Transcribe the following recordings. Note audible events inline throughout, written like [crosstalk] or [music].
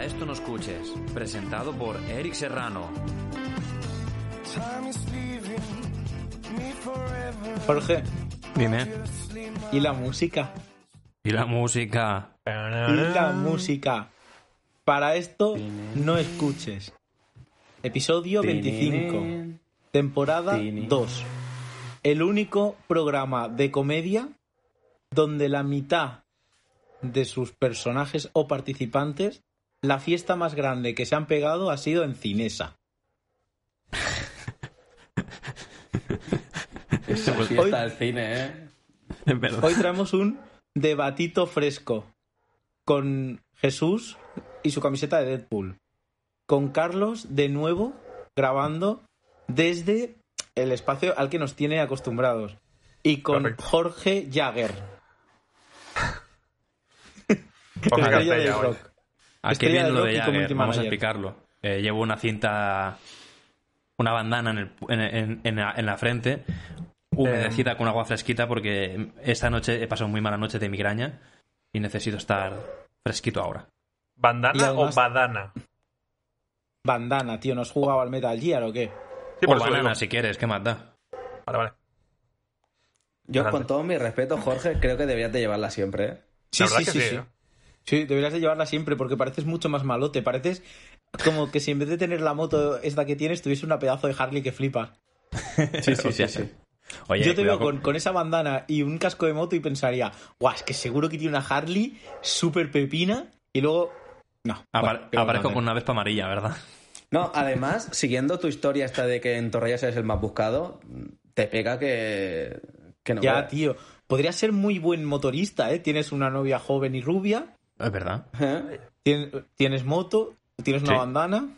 Para esto no escuches, presentado por Eric Serrano. Jorge, Dime. ¿y la música? Y la música. Y la música. Para esto no escuches. Episodio 25. Temporada 2. El único programa de comedia donde la mitad de sus personajes o participantes, la fiesta más grande que se han pegado ha sido en Cinesa. [laughs] Hoy- fiesta del cine, ¿eh? Hoy traemos un debatito fresco con Jesús y su camiseta de Deadpool. Con Carlos de nuevo grabando desde el espacio al que nos tiene acostumbrados. Y con. Jorge Jagger, Jorge [laughs] ¿A qué Estrella viene lo de Jagger? Vamos a explicarlo. Eh, llevo una cinta, una bandana en, el- en, en- en la, en la frente, humedecida con agua fresquita porque esta noche he pasado muy mala noche de migraña y necesito estar fresquito ahora. ¿Bandana además- o badana? Bandana, tío, ¿no has jugado al Metal Gear o qué? Sí, o por banana, digo. si quieres, ¿qué más da? Vale, vale. Yo, con todo mi respeto, Jorge, creo que deberías de llevarla siempre, ¿eh? Sí, sí, que sí, sí, sí. ¿eh? Sí, deberías de llevarla siempre porque pareces mucho más malote. Pareces como que si en vez de tener la moto esta que tienes, tuviese una pedazo de Harley que flipas. [laughs] Sí, sí, sí, sí. Oye, Yo te veo con, con esa bandana y un casco de moto y pensaría, guau, es que seguro que tiene una Harley súper pepina y luego... No. Apar- bueno, ¿qué vamos a aparezco con una vespa amarilla, ¿verdad? No, además, siguiendo tu historia esta de que en Torrellas eres el más buscado, te pega que, que no Ya, tío. Podrías ser muy buen motorista, ¿eh? Tienes una novia joven y rubia, Es verdad. ¿Eh? tienes, tienes moto, tienes una Sí. bandana.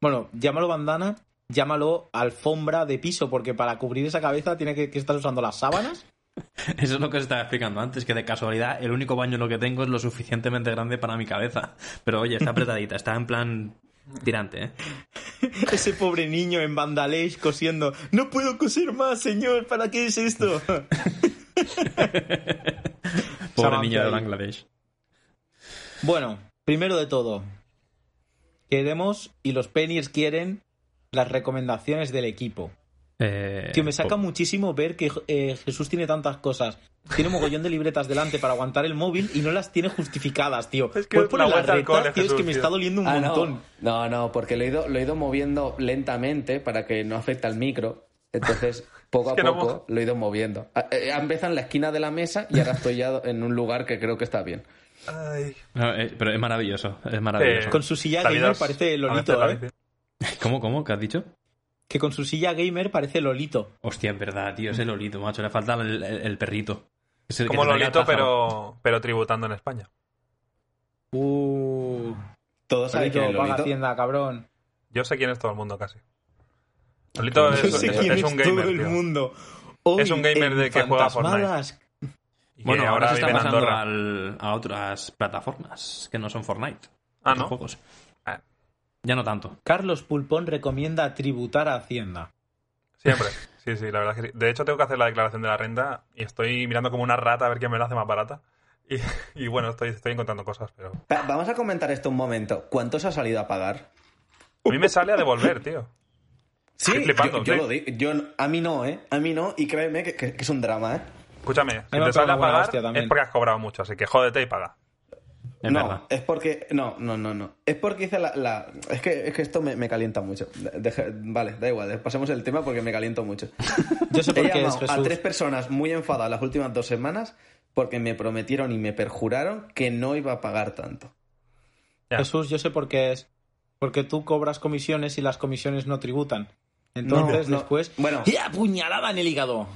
Bueno, llámalo bandana, llámalo alfombra de piso, porque para cubrir esa cabeza tiene que, que estar usando las sábanas. [laughs] Eso es lo que os estaba explicando antes, que de casualidad el único baño lo que tengo es lo suficientemente grande para mi cabeza. Pero oye, está apretadita, está en plan tirante, ¿eh? [laughs] Ese pobre niño en Bandalage cosiendo. No puedo coser más, señor. ¿Para qué es esto? [laughs] Pobre Samantha niño de ahí. Bangladesh. Bueno, primero de todo, queremos y los Pennies quieren las recomendaciones del equipo. Eh, Tío, me saca muchísimo ver que eh, Jesús tiene tantas cosas. Tiene un mogollón de libretas delante para aguantar el móvil y no las tiene justificadas, tío. Es que Voy por la cole, tío, es que me está doliendo un Ah, montón. no. no, no, porque lo he, ido, lo he ido moviendo lentamente para que no afecte al micro. Entonces, [laughs] poco a Es que poco lo he ido moviendo. Ha eh, ha empezado en la esquina de la mesa y ahora estoy ya en un lugar que creo que está bien. Ay. No, eh, pero es maravilloso, es maravilloso. Eh, Con su silla gamer parece Lolito, ¿eh? [laughs] ¿Cómo, cómo? ¿Qué has dicho? Que con su silla gamer parece Lolito. Hostia, es verdad, tío, es el Lolito, macho. Le falta el, el- el perrito. Es el que Como Lolito, pero, pero tributando en España. Uh. Todos quién es paga. Hacienda, cabrón. Yo sé quién es todo el mundo casi. Lolito es, Yo sé es- quién es es un gamer, todo el tío. mundo. Es un gamer de que juega Fortnite. Y que Bueno, ahora, se está pasando al- a otras plataformas que no son Fortnite. Ah, ¿no? juegos. Ah, Ya no tanto. Carlos Pulpón recomienda tributar a Hacienda. siempre. Sí, sí, la verdad es que sí. De hecho, tengo que hacer la declaración de la renta y estoy mirando como una rata a ver quién me la hace más barata. Y, [laughs] y bueno, estoy, estoy encontrando cosas, pero... Va- Vamos a comentar esto un momento. ¿Cuánto os ha salido a pagar? A mí me sale a devolver, tío. Sí, flipando, yo, yo sí. lo digo. Yo, a mí no, ¿eh? A mí no, y créeme que, que- que es un drama, ¿eh? Escúchame, si te sale a pagar es porque has cobrado mucho, así que jódete y paga. Es no, verdad. es porque. No, no, no, no. Es porque hice la. la- es, que, es que esto me, me calienta mucho. Vale, da igual, pasemos el tema porque me caliento mucho. [laughs] Yo sé por He qué es llamado a tres personas muy enfadadas las últimas dos semanas porque me prometieron y me perjuraron que no iba a pagar tanto. Ya. Jesús, yo sé por qué es. Porque tú cobras comisiones y las comisiones no tributan. Entonces, No, no. después. Bueno. ¡Y apuñalada en el hígado!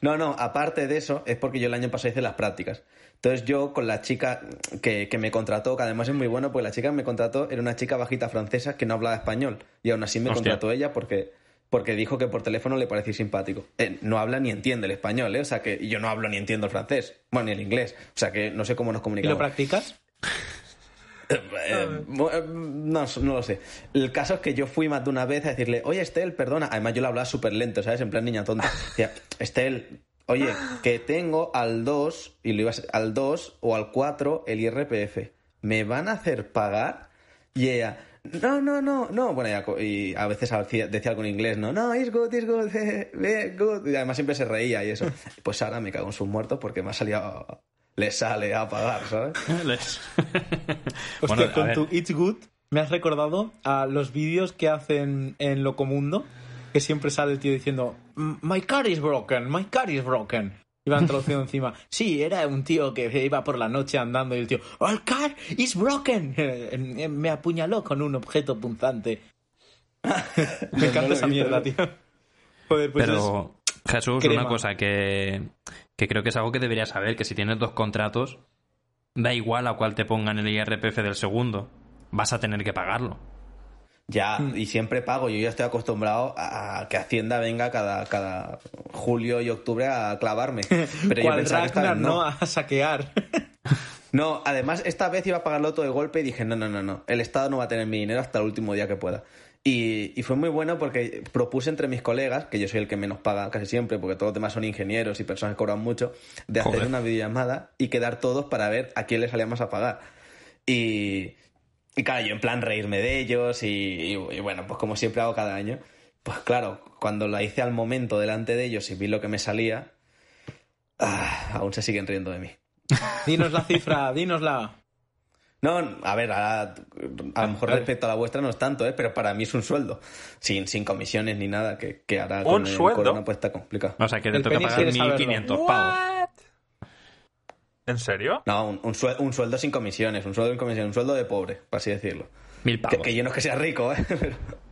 No, no, aparte de eso, es porque yo el año pasado hice las prácticas. Entonces yo con la chica que, que me contrató, que además es muy bueno, pues la chica que me contrató era una chica bajita francesa que no hablaba español. Y aún así me Hostia. contrató ella porque, porque dijo que por teléfono le parecía simpático. Eh, no habla ni entiende el español, ¿eh? O sea que y yo no hablo ni entiendo el francés. Bueno, ni el inglés. O sea que no sé cómo nos ¿Y comunicamos. lo practicas? Eh, eh, no, no lo sé. El caso es que yo fui más de una vez a decirle, oye, Estel, perdona. Además, yo le hablaba súper lento, ¿sabes? En plan niña tonta. Decía, Estel, oye, que tengo al 2, y lo ibas al 2 o al 4 el IRPF. ¿Me van a hacer pagar? Y ella, no, no, no, no. Bueno, ya y a veces hacía- decía algo en inglés, no, no, it's good, it's good, eh, [laughs] good. Y además siempre se reía y eso. Pues ahora me cago en sus muertos porque me ha salido, le sale a pagar, ¿sabes? [laughs] Les- [laughs] Hostia, Bueno, con ver. tu It's Good me has recordado a los vídeos que hacen en Locomundo, que siempre sale el tío diciendo My car is broken, my car is broken. Y van traduciendo encima. [laughs] Sí, era un tío que iba por la noche andando y el tío, "Oh, el car is broken. Me apuñaló con un objeto punzante. Me encanta esa visto, mierda, tío. Joder, pues es- Pero, Jesús, crema. una cosa que, que creo que es algo que deberías saber, que si tienes dos contratos, da igual a cuál te pongan el IRPF del segundo, vas a tener que pagarlo. Ya, Hmm. y siempre pago. Yo ya estoy acostumbrado a que Hacienda venga cada, cada julio y octubre a clavarme. [laughs] Pero yo pensaba que esta Ragnar, vez no no. a saquear. [laughs] No, además esta vez iba a pagarlo todo de golpe y dije, no, no, no, no. El Estado no va a tener mi dinero hasta el último día que pueda. Y, y fue muy bueno porque propuse entre mis colegas, que yo soy el que menos paga casi siempre, porque todos los demás son ingenieros y personas que cobran mucho, de hacer una videollamada y quedar todos para ver a quién le salía más a pagar. Y, y claro, yo en plan reírme de ellos y, y- y bueno, pues como siempre hago cada año. Pues claro, cuando la hice al momento delante de ellos y vi lo que me salía, ah, aún se siguen riendo de mí. Dinos la cifra, dínosla. No, a ver, ahora, a lo mejor respecto a la vuestra no es tanto, ¿eh? pero para mí es un sueldo. Sin, sin comisiones ni nada, que, que ahora ¿Un con el sueldo? corona pues está complicado. O sea, que te El toca pagar quiere saberlo. 1.500 pavos. ¿En serio? No, un, un suel- un sueldo sin comisiones, un sueldo sin comisiones, un sueldo de pobre, por así decirlo. Mil Que, pavos. que yo no es que sea rico, ¿eh? [laughs]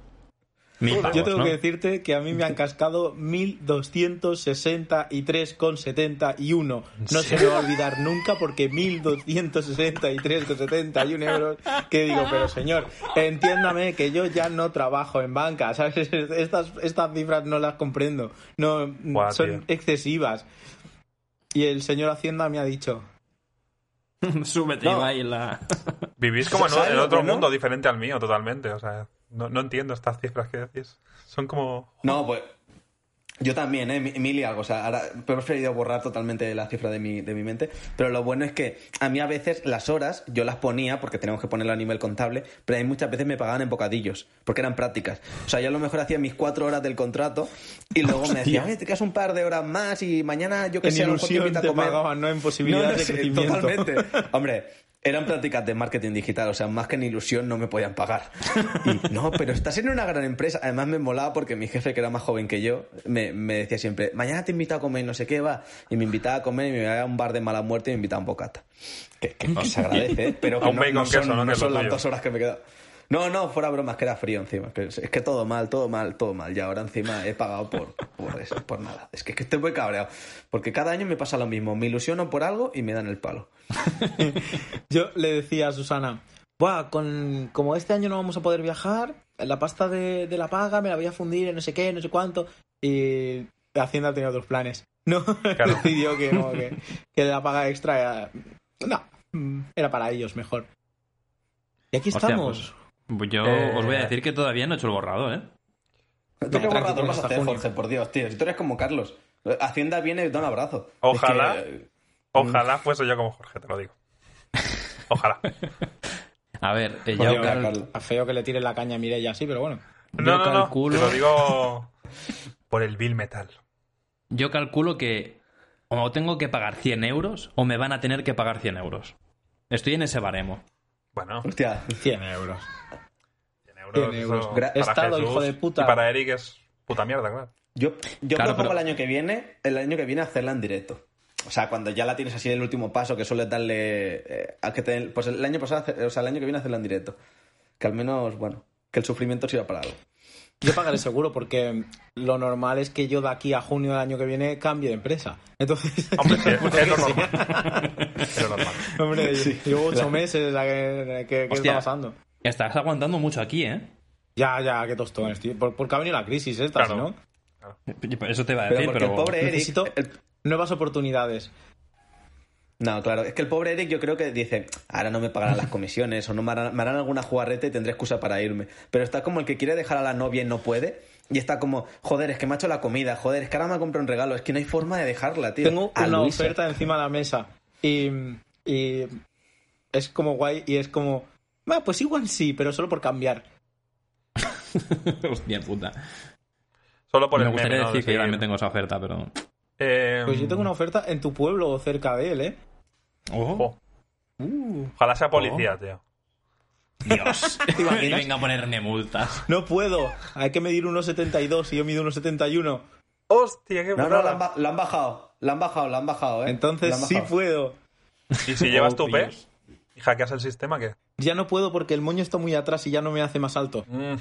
Pero- Mil pavos, Yo tengo ¿no? que decirte que a mí me han cascado 1.263,71. No se me va a olvidar nunca porque 1.263,71 euros. Que digo, pero señor, entiéndame que yo ya no trabajo en banca, ¿sabes? [laughs] Estas, estas cifras no las comprendo. No, son tío. excesivas. Y el señor Hacienda me ha dicho, [laughs] Súbete, No. Ibai, en la... Vivís como en, ¿Sabes en lo otro mundo diferente al mío, totalmente. O sea, no, no entiendo estas cifras que decís. Son como... No, pues yo también, ¿eh? Mil y algo. O sea, ahora he preferido borrar totalmente la cifra de mi, de mi mente. Pero lo bueno es que a mí a veces las horas yo las ponía porque tenemos que ponerlo a nivel contable, pero a mí muchas veces me pagaban en bocadillos porque eran prácticas. O sea, yo a lo mejor hacía mis cuatro horas del contrato y luego me decía, oye, te quedas un par de horas más y mañana yo que en sé, a lo mejor te a comer. pagaban, no en No, posibilidades no de sé, crecimiento. totalmente. [laughs] Hombre, eran prácticas de marketing digital, o sea, más que en ilusión no me podían pagar. [laughs] Y no, pero estás en una gran empresa. Además me molaba porque mi jefe, que era más joven que yo, me, me decía siempre, mañana te invito a comer, no sé qué va. Y me invitaba a comer y me iba a un bar de mala muerte y me invitaba a un bocata. Que, que se agradece, ¿eh? pero que no, no son, ¿no? no son las dos horas que me quedan. No, no, fuera bromas, que era frío encima. Que es, es que todo mal, todo mal, todo mal. Y ahora encima he pagado por, por eso, por nada. Es que, es que estoy muy cabreado. Porque cada año me pasa lo mismo. Me ilusiono por algo y me dan el palo. [laughs] Yo le decía a Susana, Buah, con, como este año no vamos a poder viajar, la pasta de, de la paga me la voy a fundir en no sé qué, no sé cuánto. Y Hacienda tenía otros planes. No, [laughs] decidió que no, que, que la paga extra era, no, era para ellos mejor. Y aquí Hostia, estamos. Pues yo Eh, os voy a decir que todavía no he hecho el borrado, ¿eh? ¿Tú No, qué borrador vas a hacer, junio. Jorge? Por Dios, tío. Si tú eres como Carlos. Hacienda viene y da un abrazo. Ojalá. Es que, Ojalá fuese yo como Jorge, te lo digo. Ojalá. [laughs] A ver, eh, yo, cal- Carlos. Está feo que le tire la caña a Mireia así, pero bueno. No, Yo no, no. calculo- Te lo digo [laughs] por el Bill Metal. yo calculo que o tengo que pagar 100 euros o me van a tener que pagar 100 euros. Estoy en ese baremo. Bueno, Hostia. 100 euros. 100 euros. 100 euros. para Estado, Jesús hijo de puta. Y para Eric es puta mierda, claro. Yo, yo Claro, propongo pero- el año que viene, el año que viene hacerla en directo. O sea, cuando ya la tienes así el último paso, que sueles darle eh, a que te, pues el año pasado, o sea, el año que viene hacerla en directo. Que al menos, bueno, que el sufrimiento sirva para algo. Yo pagaré seguro porque lo normal es que yo de aquí a junio del año que viene cambie de empresa. Entonces, Hombre, sí, es, [laughs] es lo normal. Es lo normal. hombre, llevo ocho meses ¿qué está pasando? Estás aguantando mucho aquí, ¿eh? Ya, ya, qué tostones, tío. Por- porque ha venido la crisis esta, Claro. si no, Eso te iba a Pero decir, pero... el pobre Eric. necesito el- nuevas oportunidades. No, claro, es que el pobre Eric yo creo que dice, ahora no me pagarán las comisiones o no me harán, me harán alguna jugarreta y tendré excusa para irme. Pero está como el que quiere dejar a la novia y no puede. Y está como, joder, es que me ha hecho la comida, joder, es que ahora me ha comprado un regalo, es que no hay forma de dejarla, tío. Tengo A una Luisa. oferta encima de la mesa y, y es como guay y es como, "Va, pues igual sí, pero solo por cambiar. [laughs] Hostia puta. Solo por Me el gustaría meme, ¿no? decir De que yo también tengo esa oferta, pero... Eh, Pues yo tengo una oferta en tu pueblo o cerca de él, ¿eh? Ojo. ojo. Ojalá sea policía, tío. Dios. [laughs] ¿Te y venga a ponerme multas. No puedo, hay que medir 1,72 y yo mido 1,71. Hostia, qué No, no, la han, ba- la han bajado, la han bajado, la han bajado, ¿eh? Entonces han sí bajado. puedo. Y si llevas Oh, tu P y hackeas el sistema, ¿qué? Ya no puedo porque el moño está muy atrás y ya no me hace más alto. Mm.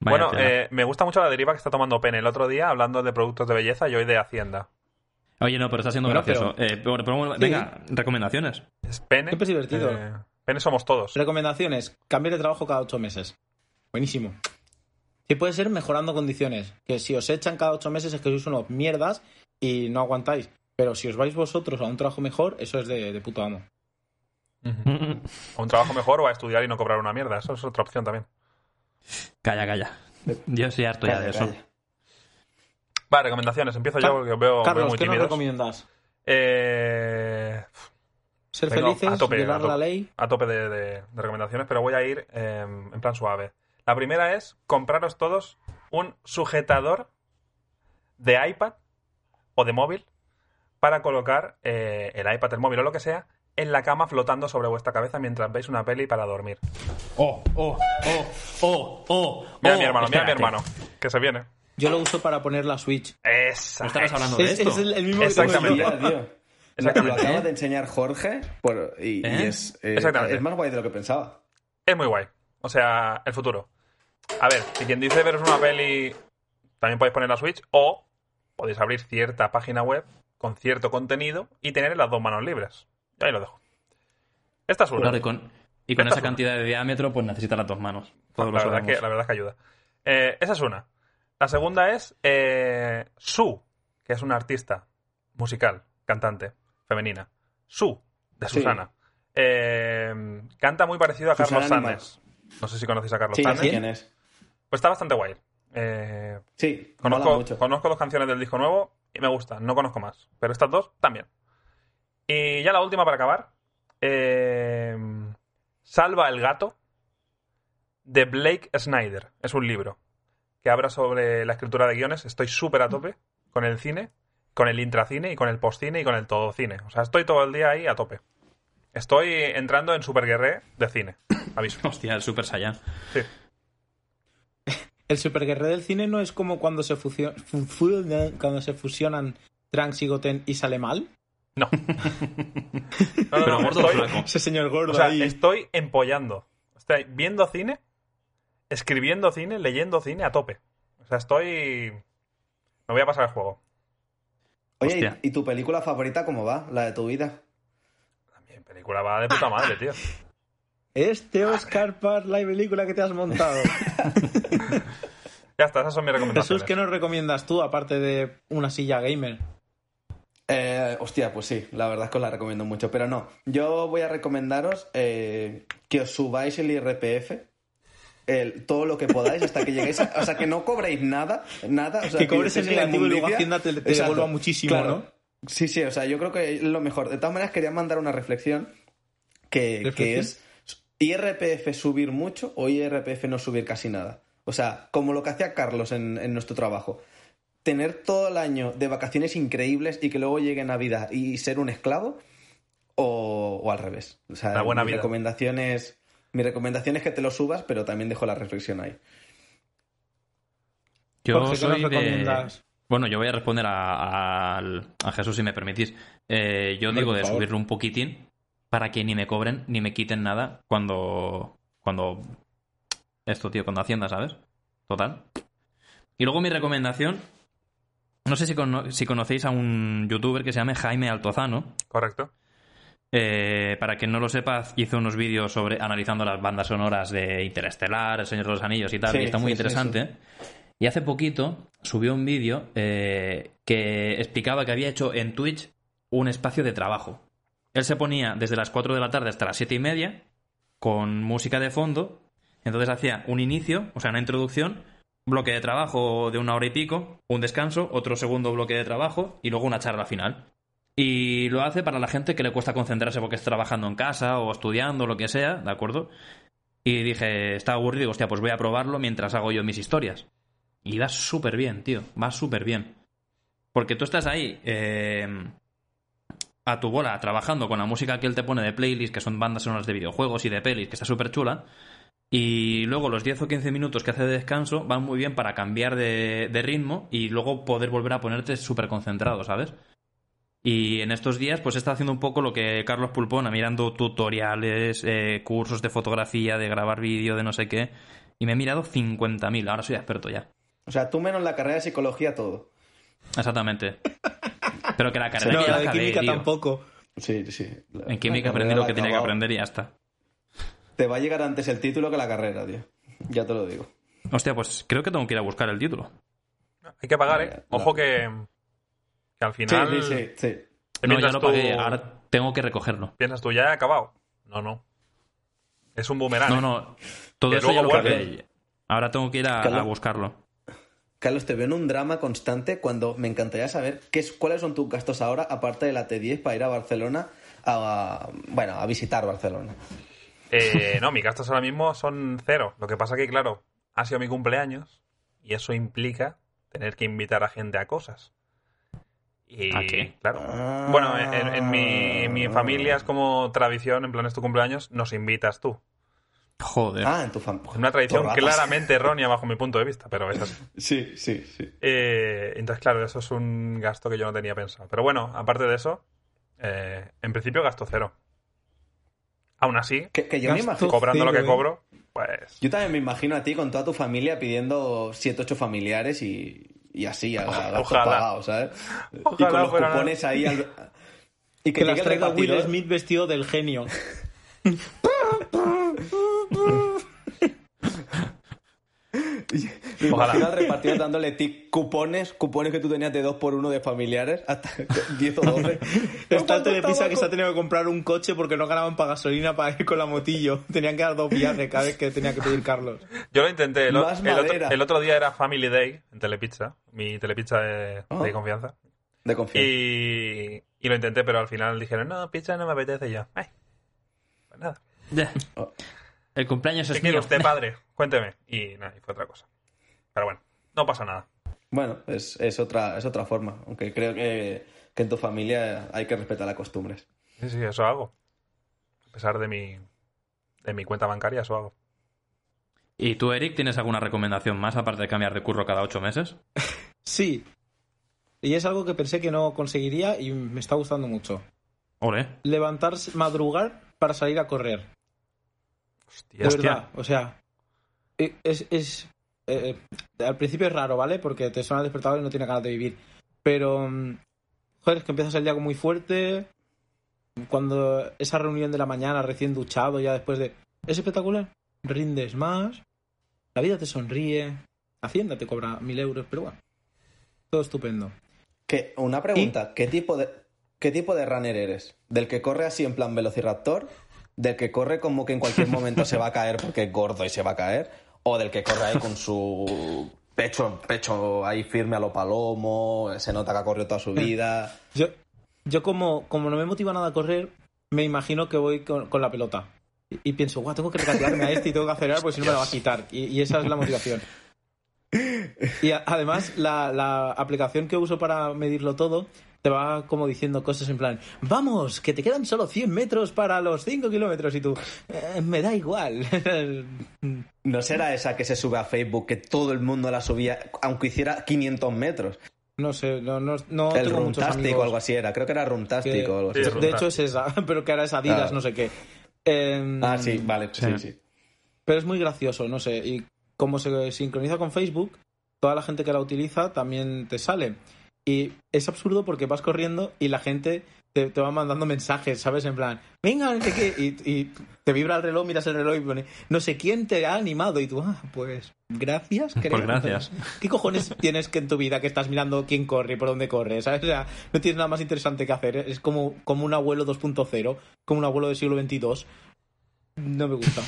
Bueno, eh, me gusta mucho la deriva que está tomando Pen el otro día hablando de productos de belleza y hoy de Hacienda. Oye, no, pero está siendo Bueno, gracioso. Eh, pero- pero bueno, venga, recomendaciones. Es Pene. Siempre es divertido. Eh, Pene somos todos. Recomendaciones, cambiar de trabajo cada ocho meses. Buenísimo. Sí puede ser mejorando condiciones. Que si os echan cada ocho meses es que sois unos mierdas y no aguantáis. Pero si os vais vosotros a un trabajo mejor, eso es de, de puto amo. A un trabajo mejor o a estudiar y no cobrar una mierda. Eso es otra opción también. Calla, calla. Yo estoy harto ya Calla, de eso. calla. Vale, recomendaciones. Empiezo yo Car- porque os veo, veo Carlos, muy ¿qué nos tímidos. recomiendas? Eh, Ser felices, a tope, violar a tope. la ley. a tope de, de- de recomendaciones, pero voy a ir eh, en plan suave. La primera es compraros todos un sujetador de iPad o de móvil para colocar eh, el iPad, el móvil o lo que sea en la cama flotando sobre vuestra cabeza mientras veis una peli para dormir. Oh, oh, oh, oh, oh. Mira oh, mi hermano, mira mi espérate. hermano, que se viene. Yo lo uso para poner la Switch. Esa. ¿No estabas hablando de Es, esto? es el, el mismo que Exactamente. yo. Mira, tío. [laughs] Exactamente. Lo acaba de enseñar Jorge por- y, y ¿Eh? es, eh, Exactamente. es más guay de lo que pensaba. Es muy guay. O sea, el futuro. A ver, si quien dice veros una peli, también podéis poner la Switch o podéis abrir cierta página web con cierto contenido y tener las dos manos libres. Y ahí lo dejo. Esta es una. Claro, y con, y con Esta esa es una. cantidad de diámetro, pues necesitas las dos manos. Todos lo la, verdad que, la verdad que ayuda. Eh, esa es una. La segunda es eh, Su, que es una artista musical, cantante, femenina. Su, de Sí. Susana. Eh, canta muy parecido a Susana Carlos. Sandes. No sé si conocéis a Carlos Sí, quién es. Pues está bastante guay. Eh, Sí, conozco, mucho. conozco dos canciones del disco nuevo y me gustan. No conozco más. Pero estas dos también. Y ya la última para acabar. eh, Salva el gato de Blake Snyder. Es un libro que habla sobre la escritura de guiones. Estoy súper a tope con el cine, con el intracine y con el postcine y con el todo cine. O sea, estoy todo el día ahí a tope. Estoy entrando en Super Guerré de cine. Aviso. [laughs] Hostia, el Super Saiyan. Sí. [laughs] El superguerrero del cine no es como cuando se, fusio- fu- fu- cuando se fusionan Trunks y Goten y sale mal. No. [laughs] No, no, Pero no, gordo o estoy-. Ese señor gordo O sea, ahí. estoy empollando. Estoy viendo cine, escribiendo cine, leyendo cine a tope. O sea, estoy. Me voy a pasar el juego. Oye, Hostia. ¿y, y tu película favorita cómo va? La de tu vida. Mi película va de puta madre, tío. [laughs] Este Oscar Park, la película que te has montado. [laughs] Ya está, esas son mis recomendaciones. Jesús, ¿qué nos recomiendas tú, aparte de una silla gamer? Eh, hostia, pues sí, la verdad es que os la recomiendo mucho. Pero no, yo voy a recomendaros eh, que os subáis el IRPF. El- todo lo que podáis hasta que lleguéis a, o sea que no cobréis nada nada o sea, Que cobres el negativo y luego. Hacienda te- te devuelva muchísimo, claro. ¿no? sí sí o sea yo creo que es lo mejor de todas maneras quería mandar una reflexión que, que es IRPF subir mucho o IRPF no subir casi nada o sea como lo que hacía Carlos en, en nuestro trabajo tener todo el año de vacaciones increíbles y que luego llegue Navidad y ser un esclavo o, o al revés. O sea, La buena mi vida. recomendación es mi recomendación es que te lo subas, pero también dejo la reflexión ahí. Yo Jorge, ¿qué nos soy de... recomiendas? Bueno, yo voy a responder a, a Jesús si me permitís. Eh, yo Hombre, digo de favor. subirlo un poquitín para que ni me cobren ni me quiten nada cuando... cuando... Esto, tío, cuando Hacienda, ¿sabes? Total. Y luego mi recomendación, no sé si, cono- si conocéis a un youtuber que se llama Jaime Altozano. Correcto. Eh, para quien no lo sepa, hizo unos vídeos sobre analizando las bandas sonoras de Interestelar, El Señor de los Anillos y tal, Sí, y está muy sí, sí, interesante. Y hace poquito subió un vídeo eh, que explicaba que había hecho en Twitch un espacio de trabajo. Él se ponía desde las 4 de la tarde hasta las 7 y media con música de fondo. Entonces hacía un inicio, o sea, una introducción, bloque de trabajo de una hora y pico, un descanso, otro segundo bloque de trabajo y luego una charla final. Y lo hace para la gente que le cuesta concentrarse porque está trabajando en casa o estudiando, lo que sea, ¿de acuerdo? Y dije, está aburrido, digo, hostia, pues voy a probarlo mientras hago yo mis historias. Y va súper bien, tío, va súper bien. Porque tú estás ahí eh, a tu bola trabajando con la música que él te pone de playlist, que son bandas sonoras de videojuegos y de pelis, que está súper chula. Y luego los 10 o 15 minutos que hace de descanso van muy bien para cambiar de, de ritmo y luego poder volver a ponerte súper concentrado, ¿sabes? Y en estos días, pues está haciendo un poco lo que Carlos Pulpona, mirando tutoriales, eh, cursos de fotografía, de grabar vídeo, de no sé qué. Y me he mirado 50.000, ahora soy experto ya. O sea, tú menos la carrera de psicología, todo. Exactamente. [laughs] Pero que la carrera No, la de química tío. tampoco. Sí, sí. En química La aprendí lo la que tenía que aprender y ya está. Te va a llegar antes el título que la carrera, tío. Ya te lo digo. Hostia, pues creo que tengo que ir a buscar el título. Hay que pagar, ¿eh? Ojo que, que al Sí, final... sí, sí, sí. No, ya piensas lo tú- pagué, ahora tengo que recogerlo. Piensas tú, ya he acabado. No, no. Es un boomerang. No, no, todo eso ya lo vuelve. pagué. Ahora tengo que ir a, Carlos. a buscarlo. Carlos, te veo en un drama constante cuando me encantaría saber qué es, cuáles son tus gastos ahora, aparte de la T10, para ir a Barcelona a, bueno, a visitar Barcelona. Eh, [laughs] no, mis gastos ahora mismo son cero. Lo que pasa que, claro, ha sido mi cumpleaños y eso implica tener que invitar a gente a cosas. Y, ¿A qué? Claro. Ah. Bueno, en, en mi, en mi familia es como tradición, en plan es tu cumpleaños, nos invitas tú. Joder. Ah, en tu familia. Es una tradición claramente errónea bajo mi punto de vista, pero es así. [laughs] Sí, sí, sí. Eh, entonces, claro, eso es un gasto que yo no tenía pensado. Pero bueno, aparte de eso, eh, en principio gasto cero. Aún así, Que, que yo me Gasto- imagino. cobrando lo que ¿eh? cobro, pues... Yo también me imagino a ti con toda tu familia pidiendo 7, 8 familiares y, y así, a, a Ojalá. ¿sabes? y con los fuera nada. cupones ahí al... Y Que que las traiga Will. Smith vestido del genio. [laughs] [laughs] Ojalá. repartidor dándole tic cupones, cupones que tú tenías de 2 por 1 de familiares, hasta [laughs] 10 o 12. Está el telepisa que se ha tenido que comprar un coche porque no ganaban para gasolina para ir con la motillo. [laughs] Tenían que dar dos viajes cada vez que tenía que pedir Carlos. Yo lo intenté. El, Más el otro, el otro día era Family Day en Telepizza, mi Telepizza de, Oh. de confianza. De confianza. Y, y lo intenté, pero al final dijeron, no, pizza no me apetece y yo. Ay, pues nada. Ya. Oh. El cumpleaños ¿Qué es quiere mío. usted, [laughs] padre? Cuénteme. Y nada, y fue otra cosa. Pero bueno, no pasa nada. Bueno, es, es, otra, es otra forma, aunque creo que, que en tu familia hay que respetar las costumbres. Sí, sí, eso hago. A pesar de mi, de mi cuenta bancaria, eso hago. ¿Y tú, Eric, tienes alguna recomendación más aparte de cambiar de curro cada ocho meses? [laughs] Sí. Y es algo que pensé que no conseguiría y me está gustando mucho. Ole. Levantarse, madrugar para salir a correr. Hostia, De Hostia. verdad, o sea, e- es, es eh, eh, al principio es raro, ¿vale? Porque te suena el despertador y no tiene ganas de vivir. Pero, mm, joder, es que empiezas el día muy fuerte. Cuando esa reunión de la mañana recién duchado, ya después de... Es espectacular. Rindes más, la vida te sonríe, Hacienda te cobra mil euros, pero bueno, todo estupendo. Que, una pregunta, ¿qué tipo de qué tipo de runner eres? ¿Del que corre así en plan velociraptor? ¿Del que corre como que en cualquier momento se va a caer porque es gordo y se va a caer? ¿O del que corre ahí con su pecho, pecho ahí firme a lo palomo, se nota que ha corrido toda su vida? Yo, yo como, como no me motiva nada a correr, me imagino que voy con, con la pelota. Y, y pienso, guau, tengo que recatearme a este y tengo que acelerar porque si no me la va a quitar. Y, y esa es la motivación. Y a- además, la, la aplicación que uso para medirlo todo te va como diciendo cosas en plan, vamos, que te quedan solo 100 metros para los 5 kilómetros. Y tú, "Eh, me da igual. [laughs] ¿No será esa que se sube a Facebook que todo el mundo la subía, aunque hiciera 500 metros? no sé, no, no, no el tengo muchos Runtastic amigos. o algo así era, creo que era Runtastic o algo Sí, así. de hecho es esa, [laughs] pero que ahora es Adidas, Ah. no sé qué. Em, Ah, sí, vale, sí, Sí. sí. Pero es muy gracioso, no sé. Y como se sincroniza con Facebook, toda la gente que la utiliza también te sale. Y es absurdo porque vas corriendo y la gente te, te va mandando mensajes, ¿sabes? En plan, venga, no sé qué. Y, y te vibra el reloj, miras el reloj y pone, no sé quién te ha animado. Y tú, ah, pues gracias. creo. Pues gracias. [laughs] ¿Qué cojones tienes que en tu vida que estás mirando quién corre y por dónde corre? ¿Sabes? O sea, no tienes nada más interesante que hacer. Es como, como un abuelo 2.0, como un abuelo del siglo XXII. No me gusta.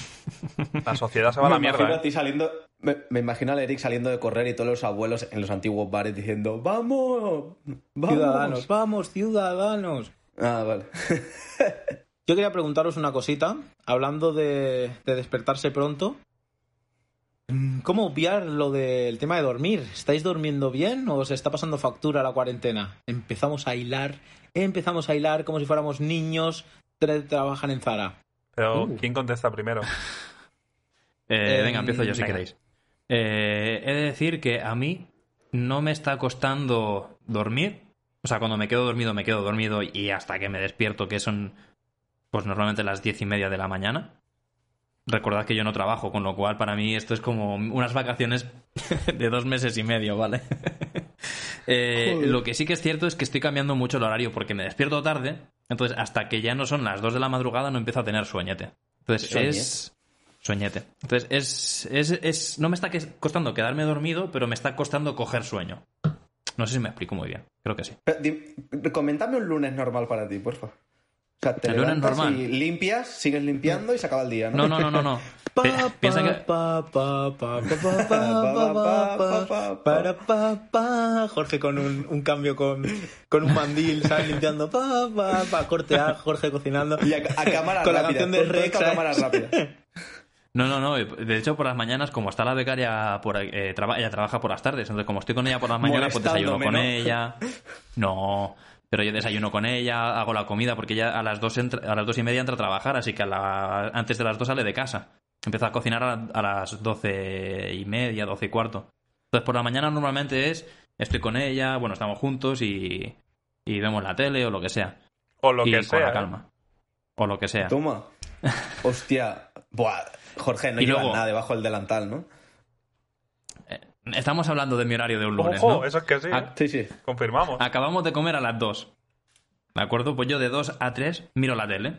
La sociedad se va a la mierda. a ¿eh? ti saliendo, me, me imagino al Eric saliendo de correr y todos los abuelos en los antiguos bares diciendo ¡Vamos! ¡Vamos! Ciudadanos, vamos, ciudadanos. Ah, vale. [laughs] Yo quería preguntaros una cosita, hablando de, de despertarse pronto. ¿Cómo obviar lo del tema de dormir? ¿Estáis durmiendo bien o os está pasando factura la cuarentena? Empezamos a hilar, empezamos a hilar como si fuéramos niños que trabajan en Zara. Pero, Uh. ¿quién contesta primero? [laughs] Eh, Eh, venga, empiezo yo si venga. queréis. Eh, he de decir que a mí no me está costando dormir. O sea, cuando me quedo dormido, me quedo dormido y hasta que me despierto, que son pues normalmente las diez y media de la mañana. Recordad que yo no trabajo, con lo cual para mí esto es como unas vacaciones [laughs] de dos meses y medio, ¿vale? [laughs] Eh, lo que sí que es cierto es que estoy cambiando mucho el horario porque me despierto tarde, entonces hasta que ya no son las dos de la madrugada no empiezo a tener sueñete. Entonces es soñete. Entonces, es, es, es, no me está costando quedarme dormido, pero me está costando coger sueño. No sé si me explico muy bien, creo que sí. Comentame un lunes normal para ti, por favor. El lunes normal. Limpias, sigues limpiando y se acaba el día, ¿no? No, no, no, no. Piensa que. Jorge con un, un cambio con, con, un mandil, ¿sabes? Limpiando. Pa, pa, pa, cortear, Jorge cocinando. Y a, a cámara con rápida. Con la canción de Rex. cámara rápida. No, no, no. De hecho, por las mañanas, como está la becaria, por, eh, traba- ella trabaja por las tardes. Entonces, como estoy con ella por las mañanas, pues desayuno con ella. [laughs] No, pero yo desayuno con ella, hago la comida, porque ella a las dos, entra- a las dos y media entra a trabajar, así que a la- antes de las dos sale de casa. Empieza a cocinar a, a las doce y media, doce y cuarto. Entonces, por la mañana normalmente es, estoy con ella, bueno, estamos juntos y, y vemos la tele o lo que sea. O lo y que con sea. la ¿eh? calma. O lo que sea. Toma. [laughs] Hostia. Buah. Jorge, no Y luego- nada debajo del delantal, ¿no? Estamos hablando de mi horario de un lunes, Ojo, ¿no? eso es que sí. Sí, sí. Confirmamos. Acabamos de comer a las 2. ¿De acuerdo? Pues yo de 2 a 3 miro la tele.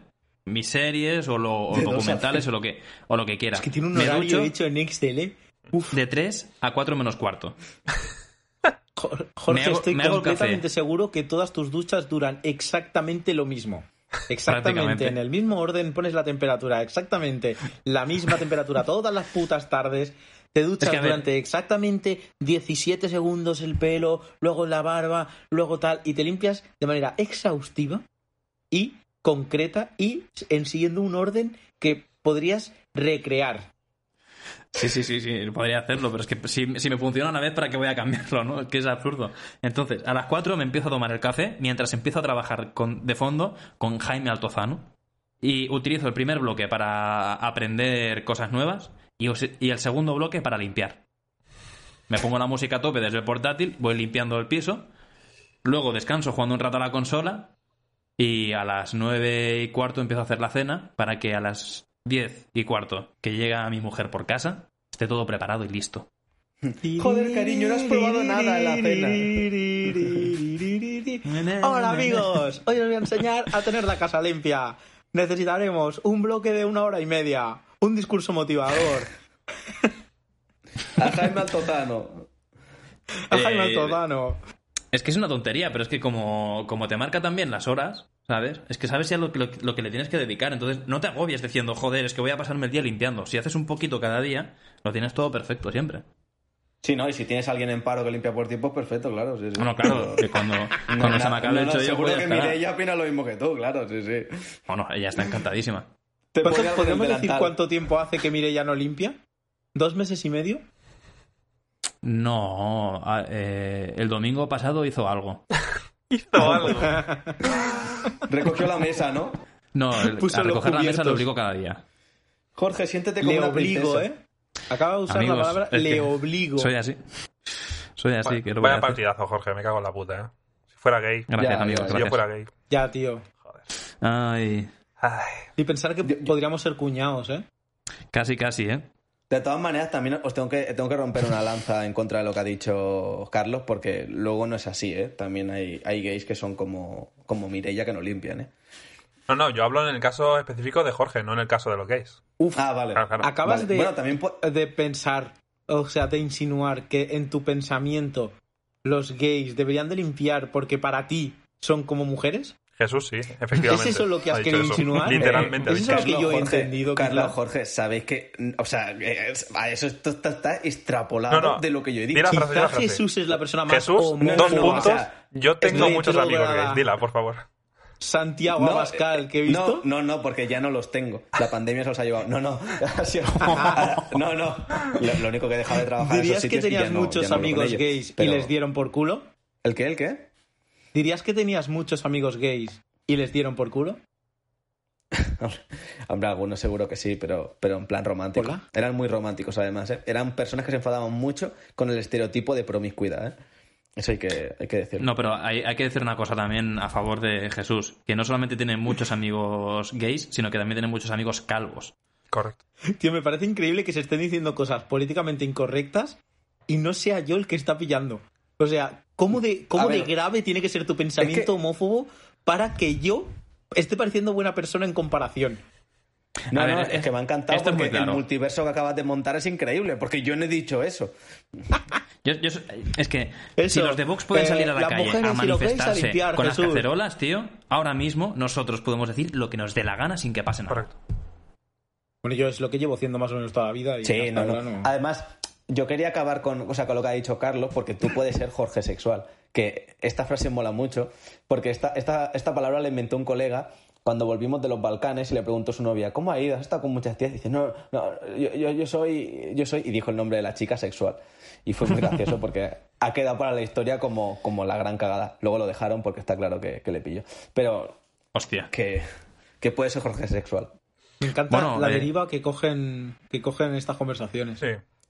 Mis series o, lo- o documentales o lo que o lo que quiera. Es que tiene un horario ducho hecho en Excel, ¿eh? Uf, de 3 a 4 menos cuarto. [laughs] Jor- Jorge, me hago- estoy completamente seguro que todas tus duchas duran exactamente lo mismo. Exactamente, en el mismo orden pones la temperatura, exactamente la misma temperatura todas las putas tardes. Te duchas Es que, a ver- durante exactamente 17 segundos el pelo, luego la barba, luego tal, y te limpias de manera exhaustiva y concreta y en siguiendo un orden que podrías recrear. Sí, sí, sí, sí, podría hacerlo, pero es que si, si me funciona una vez, ¿para qué voy a cambiarlo, no? Es que es absurdo. Entonces, a las 4 me empiezo a tomar el café mientras empiezo a trabajar de fondo con Jaime Altozano. Y utilizo el primer bloque para aprender cosas nuevas y, el segundo bloque para limpiar. Me pongo la música a tope desde el portátil, voy limpiando el piso, luego descanso jugando un rato a la consola y a las 9 y cuarto empiezo a hacer la cena para que a las 10 y cuarto que llega mi mujer por casa esté todo preparado y listo. [laughs] Joder, cariño, no has probado nada en la cena. [laughs] Hola amigos, hoy os voy a enseñar a tener la casa limpia. Necesitaremos un bloque de una hora y media, un discurso motivador, A Jaime Altozano. a Jaime Eh, Altozano. Es que es una tontería, pero es que como, como te marca también las horas, ¿sabes? Es que sabes ya lo, que- lo, lo que le tienes que dedicar. Entonces no te agobies diciendo, joder, es que voy a pasarme el día limpiando. Si haces un poquito cada día, lo tienes todo perfecto siempre. Sí, ¿no? Y si tienes a alguien en paro que limpia por ti, pues perfecto, claro. Sí, sí. Bueno, claro, que cuando, [laughs] cuando No, se me acabe no, el no, chollo, seguro pues que estará. Mireia opina lo mismo que tú, claro, sí, sí. Bueno, ella está encantadísima. Te ¿Cuánto- pone algo en el ¿Podríamos decir cuánto tiempo hace que Mireia no limpia? ¿Dos meses y medio? No, eh, el domingo pasado hizo algo. [laughs] Hizo algo. [laughs] Recogió la mesa, ¿no? No, el- Puso a recoger la mesa lo obligo cada día. Jorge, siéntete como Le una obligo, princesa. ¿eh? Acaba de usar Amigos, la palabra le que obligo. Soy así. Soy así, que lo voy a Vaya partidazo, Jorge. Me cago en la puta, ¿eh? Si fuera gay. Gracias, Ya, amigos, ya, Si yo fuera gay. Ya, tío. Joder. Ay, Ay. Y pensar que podríamos ser cuñados, ¿eh? casi, casi, ¿eh? De todas maneras, también os tengo que, tengo que romper una lanza en contra de lo que ha dicho Carlos, porque luego no es así, ¿eh? También hay, hay gays que son como, como Mireia que no limpian, ¿eh? No, no, yo hablo en el caso específico de Jorge, no en el caso de los gays. Uf, Ah, vale. Claro, claro. acabas Vale. de, Bueno, también de pensar, o sea, de insinuar que en tu pensamiento los gays deberían de limpiar porque para ti son como mujeres. Jesús, sí, efectivamente. ¿Es eso lo que has ha querido insinuar? Literalmente. ¿Es eso lo que yo he entendido, Carlos, quizá? Jorge, sabéis que. O sea, es- a eso esto está, está extrapolado No, no. de lo que yo he Di dicho. la frase, di Quizá la frase. Jesús es la persona más Jesús, homófoba. dos no, puntos. o sea, yo tengo muchos amigos retrógrada. gays. Dila, por favor. Santiago No, Abascal que he eh, visto. No, no, no, porque ya no los tengo. La pandemia se los ha llevado. No, no. [laughs] [laughs] no, no. Lo, lo único que he dejado de trabajar en ¿Dirías esos que sitios y ya tenías no- muchos ya no amigos gays y les dieron por culo? ¿El qué? ¿El qué? ¿Dirías que tenías muchos amigos gays y les dieron por culo? [laughs] Hombre, algunos seguro que sí, pero, pero en plan romántico. Hola. Eran muy románticos, además. ¿eh? Eran personas que se enfadaban mucho con el estereotipo de promiscuidad. ¿eh? Eso hay que, hay que decirlo. No, pero hay, hay que decir una cosa también a favor de Jesús, que no solamente tiene muchos amigos gays, sino que también tiene muchos amigos calvos. Correcto. Tío, me parece increíble que se estén diciendo cosas políticamente incorrectas y no sea yo el que está pillando. O sea, ¿cómo de, cómo de ver, grave tiene que ser tu pensamiento es que- homófobo para que yo esté pareciendo buena persona en comparación? No, A ver, no, es- es que me ha encantado esto es muy porque claro. el multiverso que acabas de montar es increíble, porque yo no he dicho eso. Yo- yo- es que Eso, si los de Vox pueden eh, salir a la calle mujeres a los gays a manifestarse limpiar, con las cacerolas, tío, ahora mismo nosotros podemos decir lo que nos dé la gana sin que pase nada. Correcto. Bueno, yo es lo que llevo haciendo más o menos toda la vida. Y Sí, no, ahora no. Además, yo quería acabar con, o sea, con lo que ha dicho Carlos, porque tú puedes ser Jorge sexual. Que esta frase mola mucho, porque esta, esta, esta palabra la inventó un colega cuando volvimos de los Balcanes y le preguntó a su novia, ¿cómo ha ido? ¿Has estado con muchas tías? Y dice, no, no, yo, yo, yo soy, yo soy, y dijo el nombre de la chica sexual. Y fue muy gracioso porque ha quedado para la historia como, como la gran cagada. Luego lo dejaron porque está claro que, que le pilló. Pero Hostia. que, que puede ser Jorge sexual. Me encanta Bueno, la eh, deriva que cogen, que cogen estas conversaciones. Sí.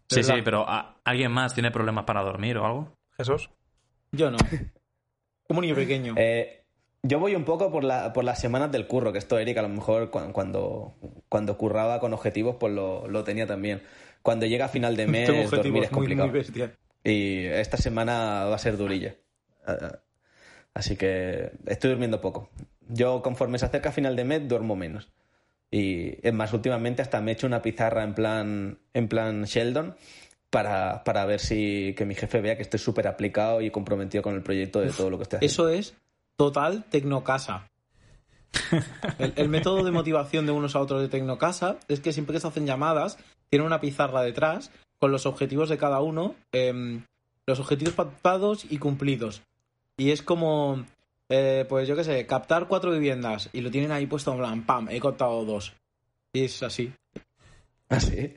Sí, ¿Verdad? sí, pero ¿a- ¿alguien más tiene problemas para dormir o algo? Jesús. Yo no. [laughs] Como niño pequeño. Eh, yo voy un poco por, la, por las semanas del curro, que esto Eric a lo mejor cu- cuando, cuando curraba con objetivos pues lo, lo tenía también. Cuando llega a final de [laughs] mes, Tengo dormir es complicado. muy y esta semana va a ser durilla. Ah, ah. Así que estoy durmiendo poco. Yo conforme se acerca final de mes duermo menos. Y es más, últimamente hasta me he hecho una pizarra en plan, en plan Sheldon para, para ver si que mi jefe vea que estoy súper aplicado y comprometido con el proyecto de todo lo que estoy haciendo. Eso es total tecnocasa. [laughs] El, el método de motivación de unos a otros de tecnocasa es que siempre que se hacen llamadas, tienen una pizarra detrás con los objetivos de cada uno, em, los objetivos pactados y cumplidos. Y es como, eh, pues yo qué sé, captar cuatro viviendas y lo tienen ahí puesto en plan, pam, he captado dos. Y es así. ¿Ah, sí?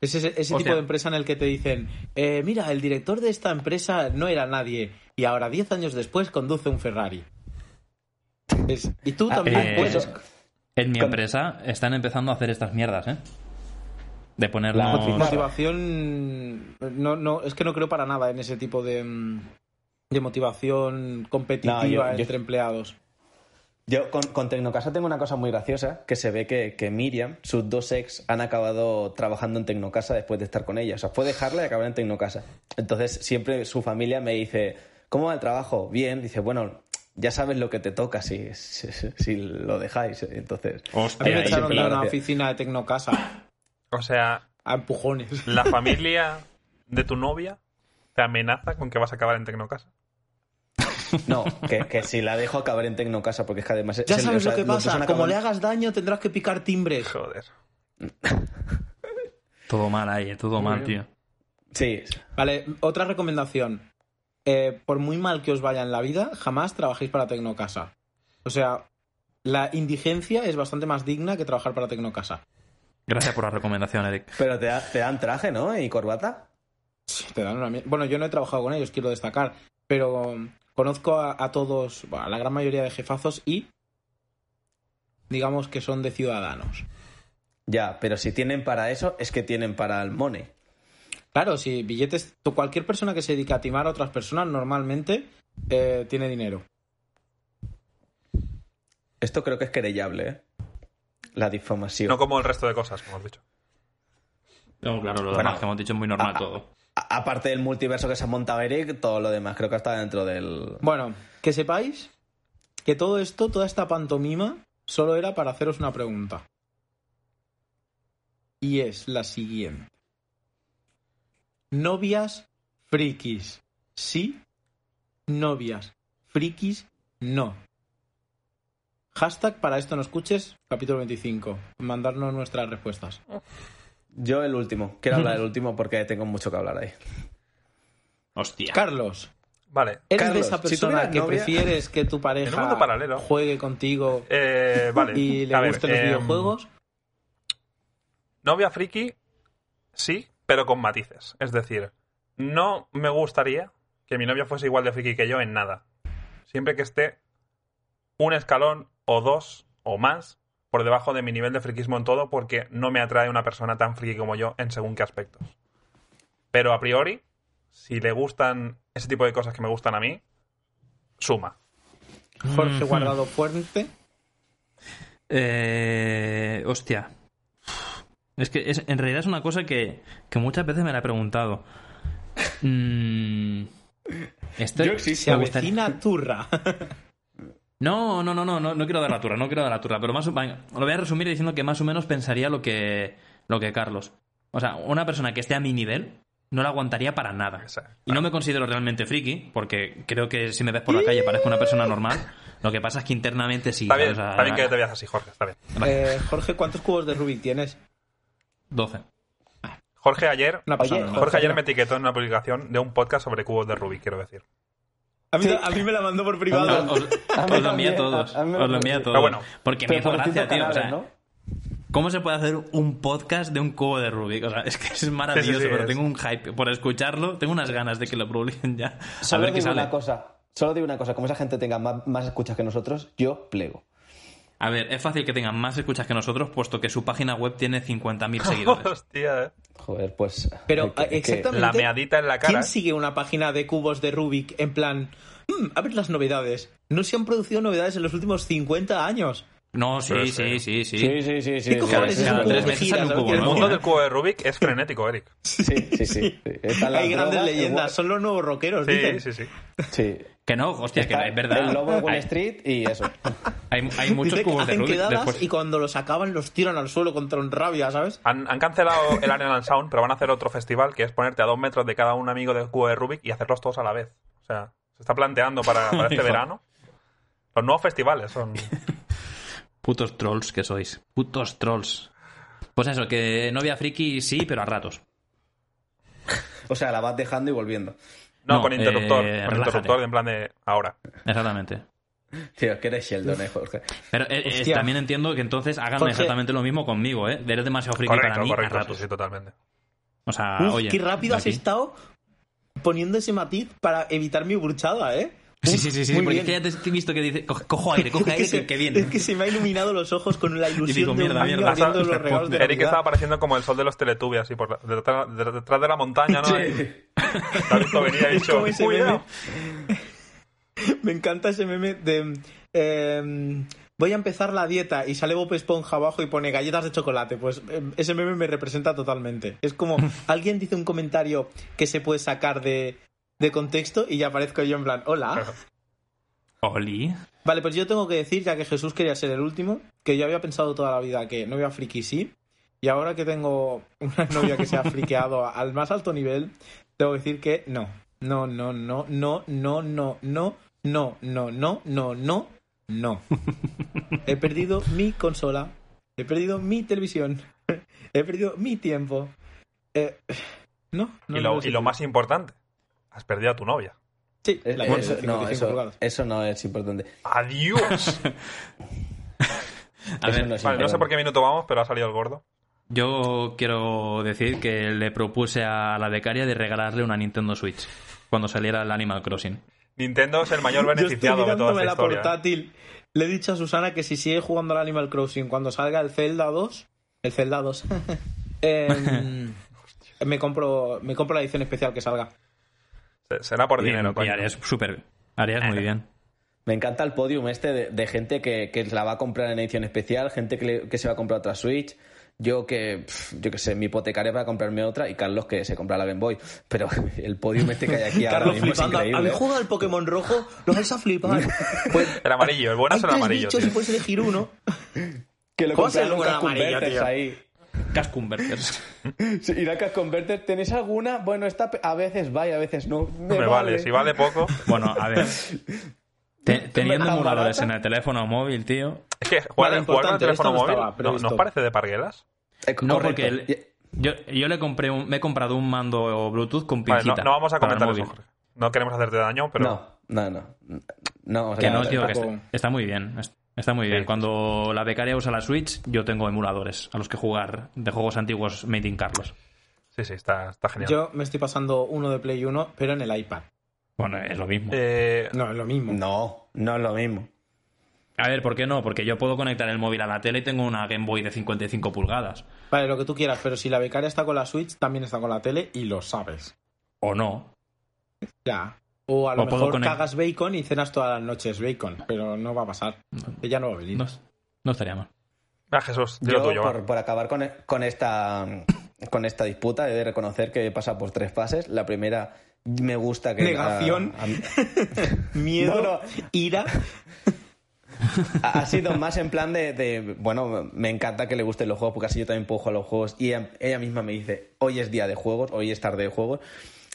Es ese, ese tipo de empresa en el que te dicen, eh, mira, el director de esta empresa no era nadie y ahora, 10 años después, conduce un Ferrari. Es- y tú Ah, también eh, puedes. En mi empresa están empezando a hacer estas mierdas, ¿eh? De La ponernos... pizarra. Motivación. No, no, es que no creo para nada en ese tipo de, mm, de motivación competitiva No, yo- yo- entre empleados. Yo con, con Tecnocasa tengo una cosa muy graciosa, que se ve que, que Miriam, sus dos ex, han acabado trabajando en Tecnocasa después de estar con ella. O sea, fue dejarla y acabar en Tecnocasa. Entonces, siempre su familia me dice, ¿cómo va el trabajo? Bien. Dice, bueno, ya sabes lo que te toca si, si, si lo dejáis. Entonces, A mí Hostia, me echaron de una oficina de Tecnocasa O sea, a empujones. la familia de tu novia te amenaza con que vas a acabar en Tecnocasa. No, que, que si la dejo acabar en Tecnocasa, porque es que además... Ya se- sabes o sea, lo que pasa. Como le hagas daño, tendrás que picar timbres. Joder. [laughs] Todo mal ahí, todo mal, tío. Sí, Vale, otra recomendación. Eh, por muy mal que os vaya en la vida, jamás trabajéis para Tecnocasa. O sea, la indigencia es bastante más digna que trabajar para Tecnocasa. Gracias por la recomendación, Eric. pero te, da- te dan traje, ¿no? Y corbata. Sí, te dan una Bueno, yo no he trabajado con ellos, quiero destacar, pero conozco a, a todos, bueno, a la gran mayoría de jefazos y digamos que son de ciudadanos. Ya, pero si tienen para eso, es que tienen para el money. Claro, si billetes, cualquier persona que se dedica a timar a otras personas normalmente eh, tiene dinero. Esto creo que es querellable, ¿eh? La difamación. No como el resto de cosas, como has dicho. No, claro, lo Bueno, demás que hemos dicho es muy normal a- todo. Aparte del multiverso que se ha montado Eric, todo lo demás creo que está dentro del... Bueno, que sepáis que todo esto, toda esta pantomima, solo era para haceros una pregunta. Y es la siguiente. Novias frikis. Sí. Novias frikis. No. Hashtag para esto no escuches, capítulo 25. Mandarnos nuestras respuestas. Yo el último. Quiero hablar del [laughs] último porque tengo mucho que hablar ahí. Hostia. Carlos, Vale. ¿eres Carlos, de esa persona que novia- prefieres que tu pareja mundo paralelo. juegue contigo Eh, vale. [laughs] y le A ver, gusten los em, videojuegos? Novia friki, sí, pero con matices. Es decir, no me gustaría que mi novia fuese igual de friki que yo en nada. Siempre que esté un escalón o dos o más por debajo de mi nivel de friquismo en todo, porque no me atrae una persona tan friki como yo en según qué aspectos. Pero a priori, si le gustan ese tipo de cosas que me gustan a mí, suma. Jorge Guardado Fuerte. Eh, hostia. Es que es- en realidad es una cosa que, que muchas veces me la he preguntado. Mm, estoy- Yo existo. Se me gustaría- avecina turra. [laughs] No, no, no, no, no, no quiero dar la turra, no quiero dar la turra, pero más lo voy a resumir diciendo que más o menos pensaría lo que, lo que Carlos. O sea, una persona que esté a mi nivel no la aguantaría para nada. Exacto. Y no me considero realmente friki, porque creo que si me ves por la calle parezco una persona normal. Lo que pasa es que internamente sí. Está bien, ¿sabes? O sea, está bien que te veas así, Jorge, está bien. Eh, Jorge, ¿cuántos cubos de Rubik tienes? 12. Jorge ayer. Jorge ayer me etiquetó en una publicación de un podcast sobre cubos de Rubik, quiero decir. A mí, a mí me la mandó por privado. Os, os- A mí os lo envié a todos. a- a Os lo envié a todos. Pero bueno, porque me hizo por gracia, tío. O sea, canales, ¿no? ¿Cómo se puede hacer un podcast de un cubo de Rubik? O sea, es que es maravilloso, Sí, sí, sí, pero es. tengo un hype por escucharlo. Tengo unas ganas de que lo publiquen ya. A Solo ver qué digo sale. una cosa. Solo digo una cosa. Como esa gente tenga más, más escuchas que nosotros, yo plego. A ver, es fácil que tengan más escuchas que nosotros, puesto que su página web tiene 50.000 [laughs] seguidores. Hostia, eh. Joder, pues... Pero que- eh, exactamente. La meadita en la cara. ¿Quién sigue una página de cubos de Rubik en plan. "Mm, a ver las novedades. No se han producido novedades en los últimos 50 años. No, sí, sí, sí. sí, sí. Sí, El mundo del cubo de Rubik es frenético, Eric. [laughs] Sí, sí, sí. Hay grandes leyendas, son los nuevos rockeros, Sí, dicen. sí, sí. Sí. Que no, hostia, que es verdad. El lobo de Wall Hay- Street y eso. Hay, hay muchos Dice que cubos de Rubik después. y cuando los acaban los tiran al suelo contra un rabia, ¿sabes? Han, han cancelado el Arena Sound, pero van a hacer otro festival que es ponerte a dos metros de cada un amigo del cubo de Rubik y hacerlos todos a la vez. O sea, se está planteando para, para este verano. Los nuevos festivales son. Putos trolls que sois. Putos trolls. Pues eso, que novia friki sí, pero a ratos. O sea, la vas dejando y volviendo. No, No, con interruptor. eh, con relájate. interruptor en plan de ahora. Exactamente. Tío, que eres Sheldon, eh, Jorge. Pero eh, eh, también entiendo que entonces hagan Jorge. exactamente lo mismo conmigo, ¿eh? Eres demasiado friki Correcto, para mí correcto. a Sí, ratos. sí, totalmente. O sea, Uf, oye. qué rápido has aquí. estado poniendo ese matiz para evitar mi bruchada, ¿eh? Sí, sí, sí, sí, porque es bien. que ya te he visto que dice, "Co- cojo aire, [laughs] Es que, aire, se, que, que viene. es que se me ha iluminado los ojos con la [laughs] ilusión digo, de un mierda, niño mierda. abriendo Hasta- los regalos de Eric estaba apareciendo como el sol de los Teletubbies, así por la- detrás, de- detrás de la montaña, ¿no? Sí. Y- Te ha visto venir y ha [laughs] Es dicho. Me encanta ese meme de. eh, voy a empezar la dieta y sale Bob Esponja abajo y pone galletas de chocolate. Pues eh, ese meme me representa totalmente. Es como alguien dice un comentario que se puede sacar de, de contexto y ya aparezco yo en plan, hola. Oli. Vale, pues yo tengo que decir, ya que Jesús quería ser el último, que yo había pensado toda la vida que novia friki sí. Y ahora que tengo una novia que se ha friqueado al más alto nivel, tengo que decir que no. No, no, no, no, no, no, no, no, no, no, no, no, no. He perdido mi consola. He perdido mi televisión. He perdido mi tiempo. Eh, no, no Y no lo, y más importante, has perdido a tu novia. Sí, Eh, la eh, cosa eso, de no, 55 eso, eso no es importante. ¡Adiós! [laughs] A Eso ver, no vale, no sé por qué minuto vamos, pero ha salido el gordo. yo quiero decir que le propuse a la becaria de regalarle una Nintendo Switch cuando saliera el Animal Crossing. Nintendo es el mayor [laughs] Yo estoy beneficiado de toda esta la historia. portátil. Le he dicho a Susana que si sigue jugando al Animal Crossing cuando salga el Zelda 2, el Zelda 2, [laughs] em, me compro me compro la edición especial que salga. Se- Será por dinero, y coño. harías súper. Harías muy bien. [laughs] Me encanta el podium este de, de gente que, que la va a comprar en edición especial, gente que, le- que se va a comprar otra Switch. Yo que, yo que sé, me hipotecaré para comprarme otra y Carlos que se compra la Game Boy. Pero [laughs] el podium este que hay aquí [laughs] ahora Carlos mismo es flipando. increíble. ¿Habéis jugado al Pokémon rojo? Lo vais a flipar. Pues, El amarillo, el bueno es el tres amarillo. bichos tío. y puedes elegir uno. Que lo ¿Cómo se compraron llama Cash amarillo, tío? ahí. Cash Converters. [laughs] Sí, y la Cash Converters, ¿tenéis alguna? Bueno, esta a veces va y a veces no. Me, Me vale, si vale poco. Bueno, a ver. [laughs] Te- teniendo emuladores en el teléfono móvil, tío. Es que jugar, Vale, jugar con el teléfono móvil ¿no. ¿nos parece de parguelas? Eh, No, porque el- yo, yo le compré un, me he comprado un mando Bluetooth con Vale, no, no vamos a comentar eso. Jorge. No queremos hacerte daño, pero No, no, no. No, vamos a Que no, tío, que está, está muy bien. Es- Está muy bien. Sí. Cuando la becaria usa la Switch, yo tengo emuladores a los que jugar de juegos antiguos Made in Carlos. sí, sí, está, está genial. Yo me estoy pasando uno de Play 1, pero en el iPad. Bueno, es lo mismo. Eh, No, es lo mismo. No, no es lo mismo. A ver, ¿por qué no? Porque yo puedo conectar el móvil a la tele y tengo una Game Boy de 55 pulgadas. Vale, lo que tú quieras, pero si la becaria está con la Switch, también está con la tele y lo sabes. O no. Ya. O a lo O puedo mejor cagas bacon y cenas todas las noches bacon, pero no va a pasar. Ella no va a venir. No, no estaría mal. ah, Jesús, Yo, tuyo. por, por acabar con, con esta con esta disputa, he de reconocer que pasa por tres fases. La primera, me gusta que... Negación. a- a- [laughs] Miedo, No, no. ira. Ha ha sido más en plan de, de, bueno, me encanta que le gusten los juegos porque así yo también puedo jugar a los juegos y ella, ella misma me dice, hoy es día de juegos, hoy es tarde de juegos.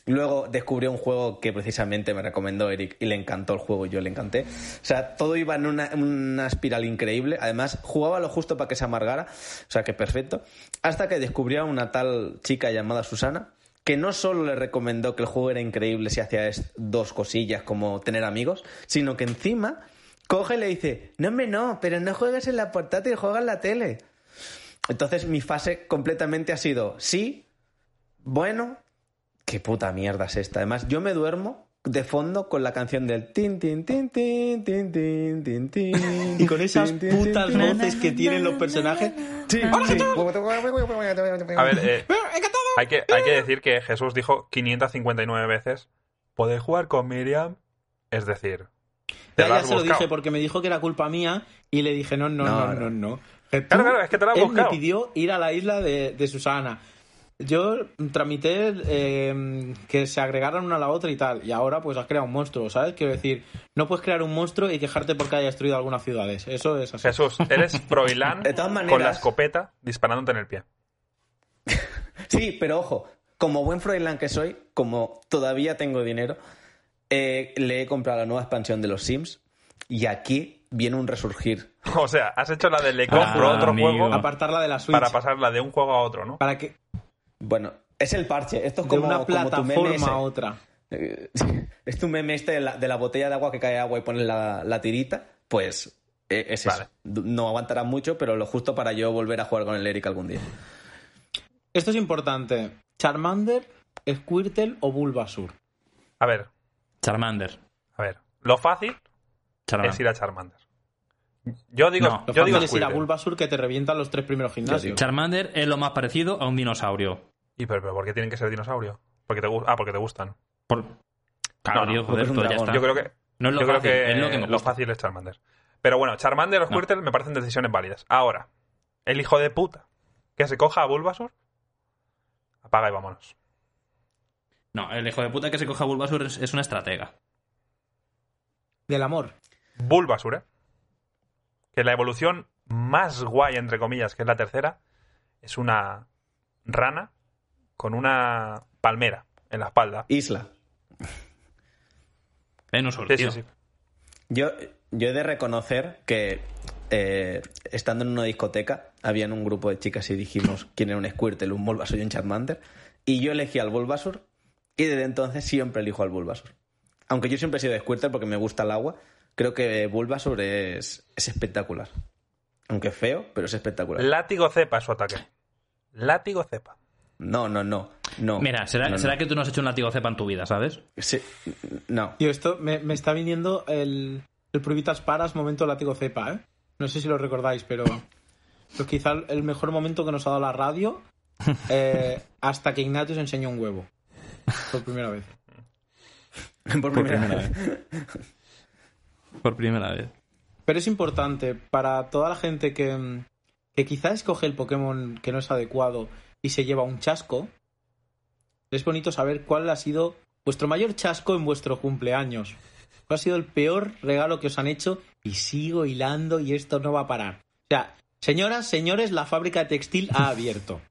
Luego descubrió un juego que precisamente me recomendó Eric y le encantó el juego y yo le encanté. O sea, todo iba en una, una espiral increíble. Además, jugaba lo justo para que se amargara. O sea, que perfecto. Hasta que descubrió a una tal chica llamada Susana que no solo le recomendó que el juego era increíble si hacía dos cosillas como tener amigos, sino que encima coge y le dice, no me no, pero no juegues en la portátil, juega en la tele. Entonces mi fase completamente ha sido, sí, bueno, qué puta mierda es esta. Además, yo me duermo de fondo con la canción del tin tin tin tin tin tin tin tin [laughs] Y con esas putas voces que tienen los personajes. Sí. A ver, eh, hay, que, hay que decir que Jesús dijo 559 veces, ¿podéis jugar con Miriam? Es decir, te Ya, se lo dije porque me dijo que era culpa mía y le dije no, no, no, No, no, Claro, claro, es que te lo has él buscado. me pidió ir a la isla de, de Susana. Yo tramité eh, que se agregaran una a la otra y tal. Y ahora pues has creado un monstruo, ¿sabes? Quiero decir, no puedes crear un monstruo y quejarte porque haya destruido algunas ciudades. Eso es así. Jesús, eres [laughs] todas maneras- con la escopeta disparándote en el pie. [laughs] Sí, pero ojo, como buen Froilán que soy, como todavía tengo dinero, eh, le he comprado la nueva expansión de los Sims y aquí viene un resurgir. [laughs] O sea, has hecho la de le compro Ah, otro amigo. juego Apartarla de la Switch. para pasarla de un juego a otro, ¿no? para que Bueno, es el parche. Esto es de como, una como tu meme plataforma a otra. Eh, [laughs] Es tu meme este de la, de la botella de agua que cae agua y pones la, la tirita. Pues eh, es eso. No aguantará mucho, pero lo justo para yo volver a jugar con el Eric algún día. Esto es importante. Charmander, Squirtle o Bulbasur. A ver, Charmander. a ver. Lo fácil Charmander. es ir a Charmander. Yo digo, No. Yo digo es ir a Squirtle. Bulbasur que te revientan los tres primeros gimnasios. Charmander es lo más parecido a un dinosaurio. ¿Y pero, pero por qué tienen que ser dinosaurio? Porque te ah, porque te gustan. Por... Claro, No, joder, pues ya está. Yo creo que No es lo yo fácil, creo que es lo que me lo gusta. fácil es Charmander. Pero bueno, Charmander o No. Squirtle me parecen decisiones válidas. Ahora, el hijo de puta que se coja a Bulbasaur, apaga y vámonos. No, el hijo de puta que se coja Bulbasur es, es una estratega. Del amor. Bulbasaur, ¿eh? Que la evolución más guay, entre comillas, que es la tercera, es una rana con una palmera en la espalda. Isla. Sí, sí. Yo, yo he de reconocer que eh, estando en una discoteca, habían un grupo de chicas y dijimos quién era un Squirtle, un Bulbasaur y un Charmander. Y yo elegí al Bulbasaur y desde entonces siempre elijo al Bulbasaur. Aunque yo siempre he sido de Squirtle porque me gusta el agua, creo que Bulbasaur es, es espectacular. Aunque feo, pero es espectacular. Látigo cepa es su ataque. Látigo cepa. No, no, no. no Mira, ¿será, no, no. será que tú no has hecho un látigo cepa en tu vida, ¿sabes? Sí, no. Tío, esto me, me está viniendo el, el Pruebitas Paras momento látigo cepa, ¿eh? No sé si lo recordáis, pero pues quizá el mejor momento que nos ha dado la radio [laughs] eh, hasta que Ignatius enseñó un huevo. Por primera vez. Por primera primera vez. Por primera vez. Pero es importante para toda la gente que, mm, que quizá escoge el Pokémon que no es adecuado y se lleva un chasco, es bonito saber cuál ha sido vuestro mayor chasco en vuestro cumpleaños. ¿Cuál ha sido el peor regalo que os han hecho? Y sigo hilando y esto no va a parar. O sea, señoras, señores, la fábrica de textil ha [laughs] abierto.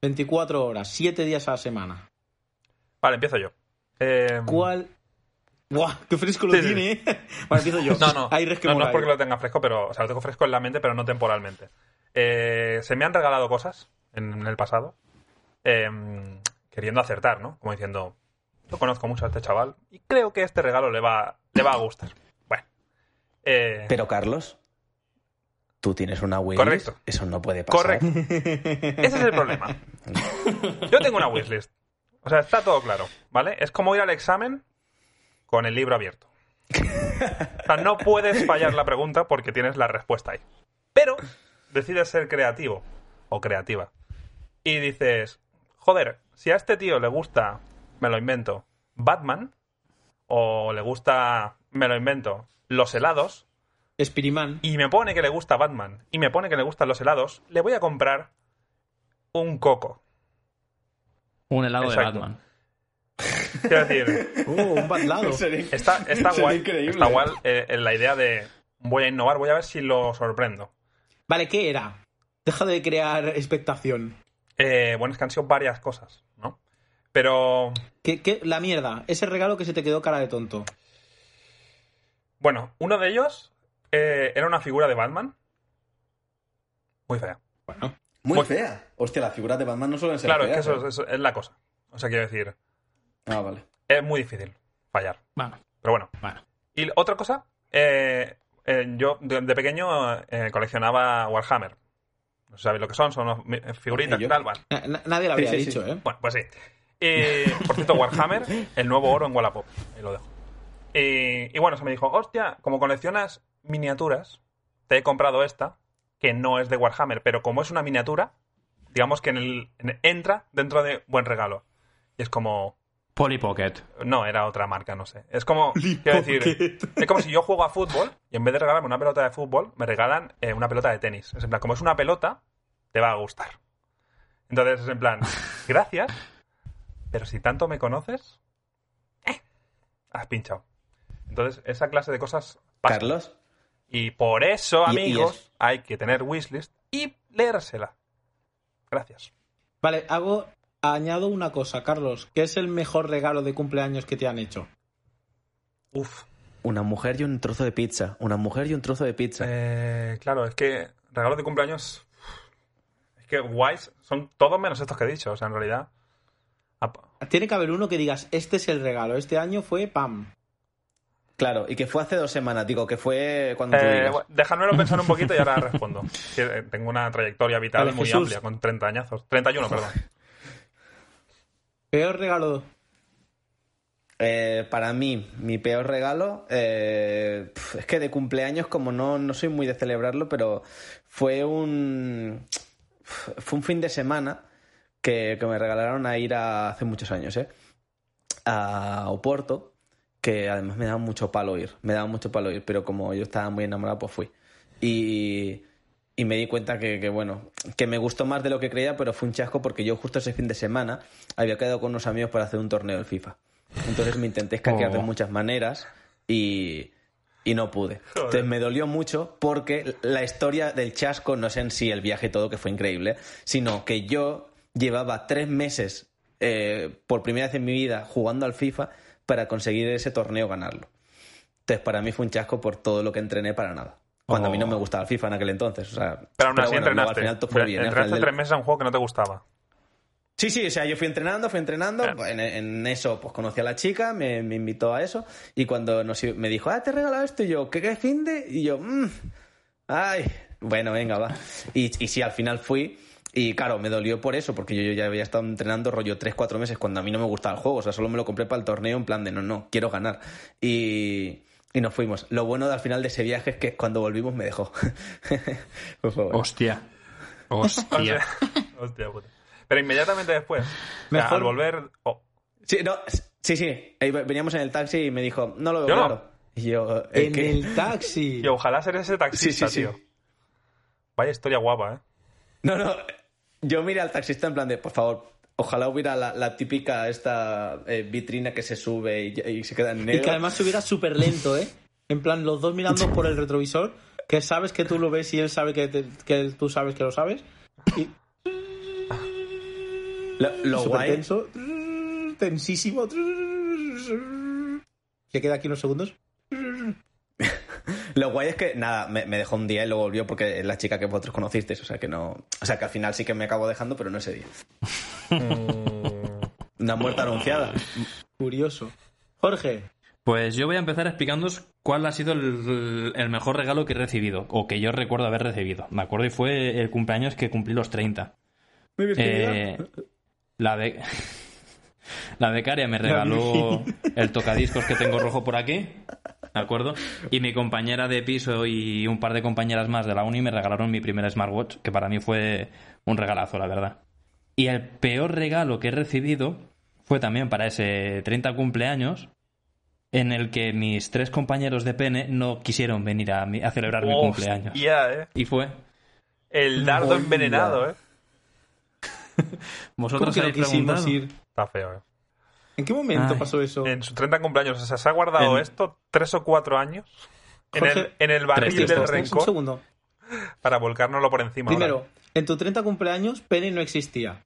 24 horas, 7 días a la semana. Vale, empiezo yo. Eh, ¿Cuál? ¡Buah! ¡Qué fresco lo Sí, tiene! ¿eh? [laughs] Vale, empiezo yo. No, no. Hay res que no, no es porque lo tenga fresco, pero. O sea, lo tengo fresco en la mente, pero no temporalmente. Eh, se me han regalado cosas en, el pasado. eh, queriendo acertar, ¿no? Como diciendo. Yo conozco mucho a este chaval y creo que este regalo le va, le va a gustar. Bueno. Eh, Pero Carlos, tú tienes una wishlist. Correcto. Eso no puede pasar. Correcto. [laughs] Ese es el problema. Yo tengo una wishlist. O sea, está todo claro, ¿vale? Es como ir al examen con el libro abierto. O sea, no puedes fallar la pregunta porque tienes la respuesta ahí. Pero decides ser creativo o creativa. Y dices, joder, si a este tío le gusta, me lo invento, Batman, o le gusta, me lo invento, los helados, Spirimán. y me pone que le gusta Batman y me pone que le gustan los helados, le voy a comprar un coco. Un helado Exacto. de Batman. Quiero decir, ¡Uh! Un batlado. [laughs] está, está Sería guay, increíble. está guay eh, en la idea de voy a innovar, voy a ver si lo sorprendo. Vale, ¿qué era? Deja de crear expectación. Eh, bueno, es que han sido varias cosas, ¿no? Pero, ¿Qué, qué- la mierda, ese regalo que se te quedó cara de tonto. bueno, uno de ellos eh, era una figura de Batman. Muy fea. Bueno, Muy Muy- fea. Hostia, las figuras de Batman no suelen ser Claro, es que feas, eso, ¿eh? eso es la cosa. O sea, quiero decir, Ah, vale. es muy difícil fallar. Bueno, Pero bueno, bueno. Y otra cosa, eh, eh, yo de, de pequeño eh, coleccionaba Warhammer. No sabéis lo que son, son unos mi- figuritas y tal. Bueno, na- na- nadie lo había sí, dicho, sí. ¿eh? bueno, pues sí. Por cierto, Warhammer, el nuevo oro en Wallapop. Ahí lo dejo. Y, y bueno, se me dijo, hostia, como coleccionas miniaturas, te he comprado esta, que no es de Warhammer, pero como es una miniatura, digamos que en el, en- entra dentro de buen regalo. Y es como, Polly Pocket. no, era otra marca, no sé. Es como, [laughs] quiero decir, es como si yo juego a fútbol y en vez de regalarme una pelota de fútbol, me regalan eh, una pelota de tenis. Es en plan, como es una pelota, te va a gustar. Entonces es en plan, [laughs] gracias, pero si tanto me conoces, eh, has pinchado. Entonces, esa clase de cosas pasan. Carlos, Y por eso, Y- y amigos, es- hay que tener wishlist y leérsela. Gracias. Vale, hago, añado una cosa, Carlos. ¿Qué es el mejor regalo de cumpleaños que te han hecho? Uf. una mujer y un trozo de pizza. Una mujer y un trozo de pizza. Eh, claro, es que regalos de cumpleaños. Es que guays son todos menos estos que he dicho. O sea, en realidad. Tiene que haber uno que digas, este es el regalo. Este año fue PAM. Claro, y que fue hace dos semanas, digo, que fue cuando tú Eh, dejádmelo pensar un poquito y ahora respondo. [laughs] Que, eh, tengo una trayectoria vital Vale, muy Jesús. amplia, con 30 añazos. 31, perdón. [laughs] Peor regalo. Eh, para mí, mi peor regalo, eh, es que de cumpleaños, como no, no soy muy de celebrarlo, pero fue un, fue un fin de semana que, que me regalaron a ir hace muchos años, ¿eh? A Oporto, que además me daba mucho palo ir, me daba mucho palo ir, pero como yo estaba muy enamorado, pues fui. Y, y me di cuenta que, que, bueno, que me gustó más de lo que creía, pero fue un chasco porque yo justo ese fin de semana había quedado con unos amigos para hacer un torneo del FIFA. Entonces me intenté escaquear de Oh. muchas maneras y, y no pude. Entonces me dolió mucho porque la historia del chasco no es en sí el viaje y todo, que fue increíble, sino que yo llevaba tres meses eh, por primera vez en mi vida jugando al FIFA para conseguir ese torneo ganarlo. Entonces para mí fue un chasco por todo lo que entrené para nada. Cuando a mí no me gustaba el FIFA en aquel entonces. O sea, Pero aún así bueno, luego entrenaste. al final todo fue bien. ¿eh? Del- tres meses a un juego que no te gustaba. Sí, sí, o sea, yo fui entrenando, fui entrenando, Claro. en, en eso pues conocí a la chica, me, me invitó a eso, y cuando nos, me dijo, ah, te he regalado esto, y yo, ¿qué, qué fin de? Y yo, mmm, ay, bueno, venga, va. Y, y sí, al final fui, y claro, me dolió por eso, porque yo, yo ya había estado entrenando rollo 3-4 meses cuando a mí no me gustaba el juego, o sea, solo me lo compré para el torneo en plan de, no, no, quiero ganar. Y, y nos fuimos. Lo bueno de, al final de ese viaje es que cuando volvimos me dejó. [laughs] Por favor. Hostia. Hostia. [laughs] Hostia puta. Pero inmediatamente después, o sea, al volver. oh, Sí, no, sí, sí. Veníamos en el taxi y me dijo, no lo veo Yo no. claro. Y yo, ¿eh, En qué? el taxi. [laughs] y ojalá ser ese taxista, Sí, sí, sí. tío. Vaya historia guapa, ¿eh? No, no. Yo miré al taxista en plan de, por favor, ojalá hubiera la, la típica esta eh, vitrina que se sube y, y se queda en negro. Y que además subiera súper lento, ¿eh? En plan, los dos mirando por el retrovisor, que sabes que tú lo ves y él sabe que, te- que tú sabes que lo sabes. Y Lo, guay, tenso, tensísimo. Se queda aquí unos segundos. Lo guay es que, nada, me, me dejó un día y luego volvió porque es la chica que vosotros conocisteis. O sea que no. O sea que al final sí que me acabo dejando, pero no ese día. Una muerte anunciada. Curioso. Jorge, Pues yo voy a empezar explicándoos cuál ha sido el, el mejor regalo que he recibido, o que yo recuerdo haber recibido. Me acuerdo y fue el cumpleaños que cumplí los 30. Eh, la, be- [laughs] la becaria me regaló el tocadiscos que tengo rojo por aquí, ¿de acuerdo? Y mi compañera de piso y un par de compañeras más de la uni me regalaron mi primer smartwatch, que para mí fue un regalazo, la verdad. Y el peor regalo que he recibido fue también para ese 30 cumpleaños, en el que mis tres compañeros de pene no quisieron venir a, mi- a celebrar mi cumpleaños. Eh. Y fue. El dardo envenenado, eh. [laughs] ¿cómo Vosotros que no quisimos ir? Está feo, eh. ¿En qué momento Ay. pasó eso? En su 30 cumpleaños, o sea, se ha guardado En- esto tres o cuatro años en el, Jorge, en el barril tres, del tres, Un rencor segundo. para volcárnoslo por encima. ahora. Primero, en tu 30 cumpleaños, Pene no existía.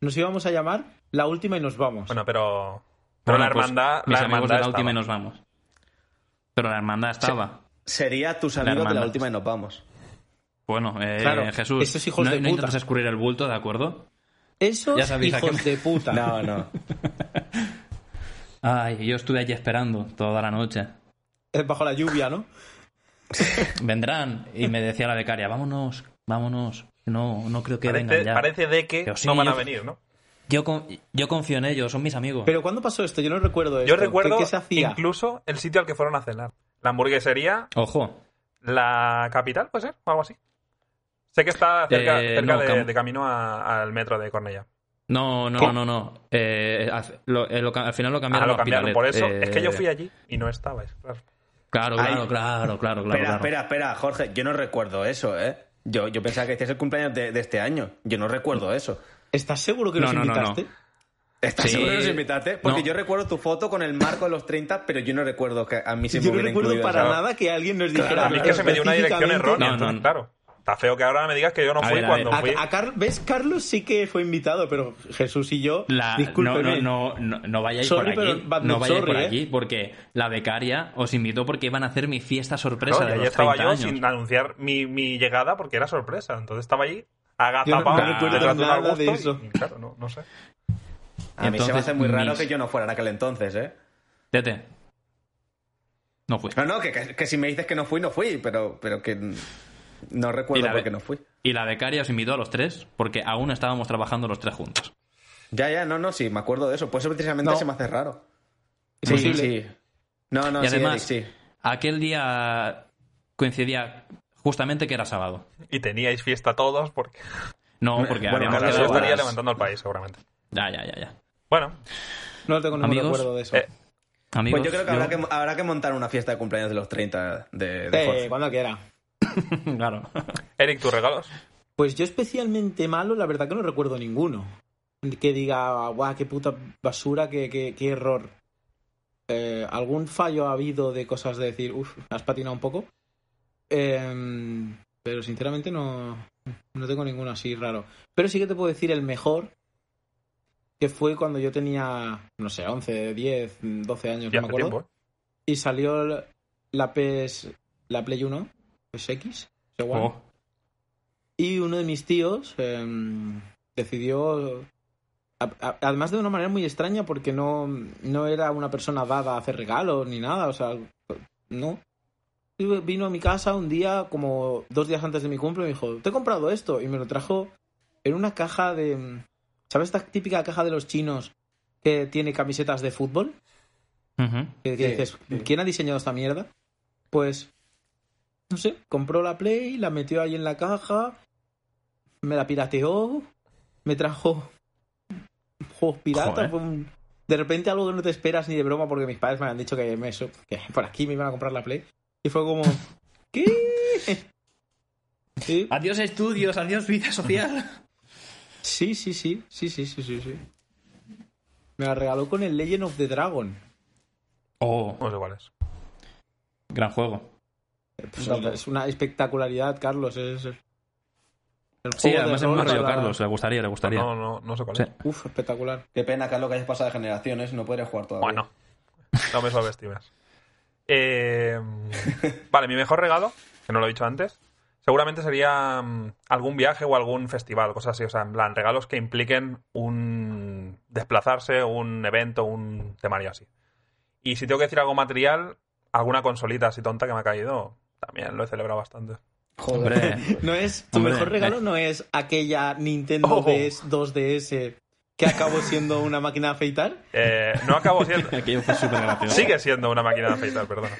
Nos íbamos a llamar La Última y nos vamos. Bueno, pero. Pero Bueno, la pues, hermandad. mis la hermandad de la última y nos vamos. Pero la hermandad estaba. Sería tus La amigos de la última y nos vamos. Bueno, eh, Claro, Jesús, esos hijos no, de no puta. intentes escurrir el bulto, ¿de acuerdo? Esos hijos qué- de puta. [laughs] No, no. [laughs] Ay, yo estuve allí esperando toda la noche. Bajo la lluvia, ¿no? [laughs] Vendrán y me decía la becaria, vámonos, vámonos. No, no creo que vengan Parece, ya. parece de que sí, no van a venir, ¿no? Yo, con- yo confío en ellos, son mis amigos. Pero ¿cuándo pasó esto? Yo no recuerdo esto. Yo recuerdo ¿Qué, qué se hacía? incluso el sitio al que fueron a cenar. La hamburguesería, Ojo, la capital, puede ser, o algo así. Sé que está cerca, Eh, cerca no, de, Cam- de camino a- al metro de Cornella. No, no, no, no, no. Eh, al- lo- eh, lo al final lo Ah, cambiaron lo. Por eso, es que yo Eh, fui allí y no estabais, claro. Claro, claro, claro, claro, claro. espera, claro. espera, espera, Jorge. Yo no recuerdo eso, ¿eh? Yo, yo pensaba que decías el cumpleaños de, de este año. Yo no recuerdo eso. ¿Estás seguro que No, nos no, no, no. invitaste? ¿Estás Sí. seguro que nos invitaste? Porque No. yo recuerdo tu foto con el marco de los 30, pero yo no recuerdo que a mí se me Yo no recuerdo para eso. nada que alguien nos dijera. A mí es que se me dio una dirección errónea, No, no, entonces, no. claro. Está feo que ahora me digas que yo no A fui ver, cuando fui. A, a Car- ¿Ves? Carlos sí que fue invitado, pero Jesús y yo, La- no, discúlpeme. no, no, no, no vayáis Sorry, por aquí. no vayáis sorry, por ¿eh? aquí porque la becaria os invitó porque iban a hacer mi fiesta sorpresa Claro, de los estaba 30 yo años. sin anunciar mi, mi llegada porque era sorpresa. Entonces estaba allí Yo no- agazapado no recuerdo detrás de un nada de eso. y, claro, no, no sé. A mí se me hace muy raro mis- que yo no fuera en aquel entonces, ¿eh? Tete. No fui. No, no, que, que- que si me dices que no fui, no fui, pero, pero que no recuerdo por qué no fui. Y la becaria os invitó a los tres porque aún estábamos trabajando los tres juntos. Ya, ya, no, no, sí, me acuerdo de eso. Por eso precisamente No. se me hace raro. Sí, sí. No, no, y sí, además, Eric, sí. aquel día coincidía justamente que era sábado. Y teníais fiesta todos porque No, porque Bueno, habíamos quedado estaría levantando al país seguramente. Ya, ya, ya, ya. Bueno, No tengo ningún Amigos, recuerdo de eso. eh, Amigos, Pues yo creo que, Habrá que habrá que montar una fiesta de cumpleaños de los 30 de, de Jorge. cuando quiera. [coughs] claro. Eric, tus regalos. Pues yo especialmente malo, la verdad que no recuerdo ninguno. Que diga, guau, qué puta basura, qué, qué, qué error. Eh, ¿Algún fallo ha habido de cosas de decir, uff, has patinado un poco? Em, pero sinceramente no, no tengo ninguno así raro. Pero sí que te puedo decir el mejor, que fue cuando yo tenía, no sé, 11, 10, 12 años, Ya no me acuerdo. tiempo, ¿eh? Y salió la- la PS, la Play 1, PSX, igual. Oh, Y uno de mis tíos em, decidió, a- a- además de una manera muy extraña, porque no, no era una persona dada a hacer regalos ni nada, o sea, no. Y Vino a mi casa un día, como dos días antes de mi cumple, y me dijo, te he comprado esto, y me lo trajo en una caja de... ¿Sabes esta típica caja de los chinos que tiene camisetas de fútbol? Que, que Sí, dices, sí. ¿quién ha diseñado esta mierda? Pues, no sé, compró la Play, la metió ahí en la caja, me la pirateó, me trajo juegos piratas. Un- de repente algo que no te esperas ni de broma, porque mis padres me han dicho que, me, que por aquí me iban a comprar la Play. Y fue como, [laughs] ¿qué? Sí, Adiós estudios, adiós vida social. [laughs] sí, sí, sí, sí, sí, sí, sí, sí. Me la regaló con el Legend of the Dragon. Oh, No sé cuál es. gran juego. Pues, es una espectacularidad, Carlos. Es el Sí, además es más rollo Carlos, le gustaría, le gustaría. No, no, no sé cuál Sí. es. Uf, espectacular. Qué pena, Carlos, que hayas pasado de generaciones no podrías jugar todavía. Bueno, no me subestimes. Eh, [laughs] vale, mi mejor regalo, que no lo he dicho antes, seguramente sería mm, algún viaje o algún festival, cosas así. O sea, en plan, regalos que impliquen un desplazarse, un evento, un temario así. Y si tengo que decir algo material, alguna consolita así tonta que me ha caído, también lo he celebrado bastante. Joder. Hombre, [laughs] No es, tu Hombre, mejor regalo eh. no es aquella Nintendo Oh. DS 2DS que acabó siendo una máquina de afeitar. Eh, no acabo siendo... [laughs] aquello fue súper gracioso. Sigue siendo una máquina de afeitar, perdona.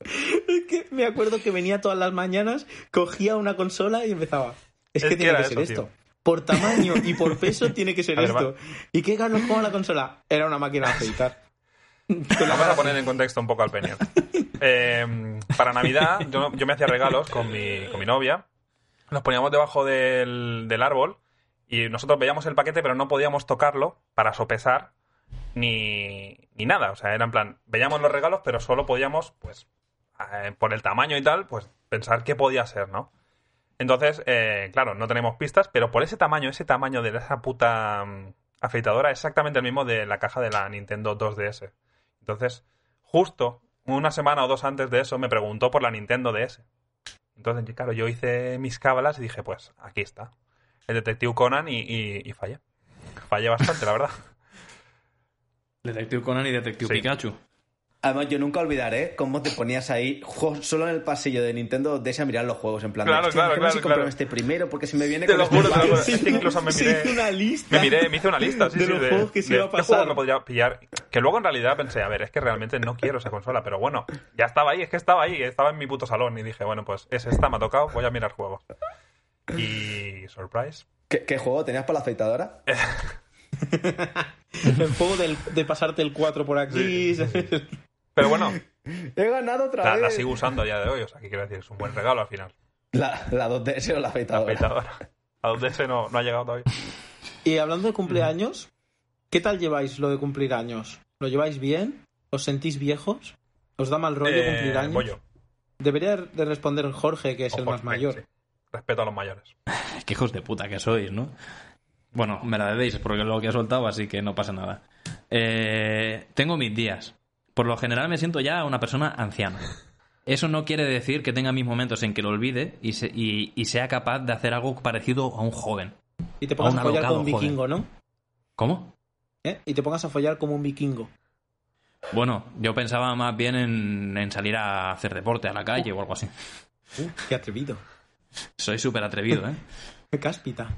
Es que me acuerdo que venía todas las mañanas, cogía una consola y empezaba. Es, Es que que tiene que ser eso, esto. tío. Por tamaño y por peso tiene que ser [laughs] ver, esto. ¿Y qué Carlos como la consola? Era una máquina de afeitar. Vamos a poner en contexto un poco al Penny. Eh, para Navidad, yo, yo me hacía regalos con mi, con mi novia. Nos poníamos debajo del, del árbol y nosotros veíamos el paquete, pero no podíamos tocarlo para sopesar ni, ni nada. O sea, era en plan, veíamos los regalos, pero solo podíamos, pues, eh, por el tamaño y tal, pues pensar qué podía ser, ¿no? Entonces, eh, claro, no tenemos pistas, pero por ese tamaño, ese tamaño de esa puta mm, afeitadora, exactamente el mismo de la caja de la Nintendo 2DS. Entonces, justo una semana o dos antes de eso, me preguntó por la Nintendo DS. Entonces, claro, yo hice mis cábalas y dije, pues, aquí está. El Detective Conan y, y, y fallé. Fallé bastante, la verdad. [laughs] Detective Conan y Detective Sí. Pikachu. Además, yo nunca olvidaré cómo te ponías ahí solo en el pasillo de Nintendo DS a mirar los juegos. En plan, Claro, "Hostia, claro, claro, si comprarme este primero porque si me viene Te con lo este juro, te lo pack". juro. Es que incluso me [laughs] miré... una lista. Me miré, me hice una lista, sí, De sí, los de, juegos que se de iba a qué pasar. juegos me podría pillar. Que luego en realidad pensé, a ver, es que realmente no quiero esa consola, pero bueno, ya estaba ahí, es que estaba ahí, estaba en mi puto salón y dije, bueno, pues es esta, me ha tocado, voy a mirar juegos. Y surprise. ¿Qué, qué juego tenías para la afeitadora? [laughs] [laughs] El juego del- de pasarte el 4 por aquí. [laughs] Pero bueno, He ganado otra la, vez. la sigo usando a día de hoy, o sea, que quiero decir, es un buen regalo al final. La, la 2DS o la La afeitadora. afeitadora. A donde ese no, no ha llegado todavía. Y hablando de cumpleaños, ¿qué tal lleváis lo de cumplir años? ¿Lo lleváis bien? ¿Os sentís viejos? ¿Os da mal rollo Eh, cumplir años? voy yo. Debería de responder Jorge, que es el más mayor. sí. Respeto a los mayores. Qué hijos de puta que sois, ¿no? Bueno, me la debéis porque es lo que he soltado, así que no pasa nada. Eh, tengo mis días. Por lo general me siento ya una persona anciana. Eso no quiere decir que tenga mis momentos en que lo olvide y, se- y- y sea capaz de hacer algo parecido a un joven. Y te pongas A a, follar como un vikingo, ¿no? ¿Cómo? ¿Eh? Y te pongas a follar como un vikingo. Bueno, yo pensaba más bien en, en salir a hacer deporte a la calle o algo así. Uh, qué atrevido. Soy súper atrevido, ¿eh? Qué [laughs] cáspita.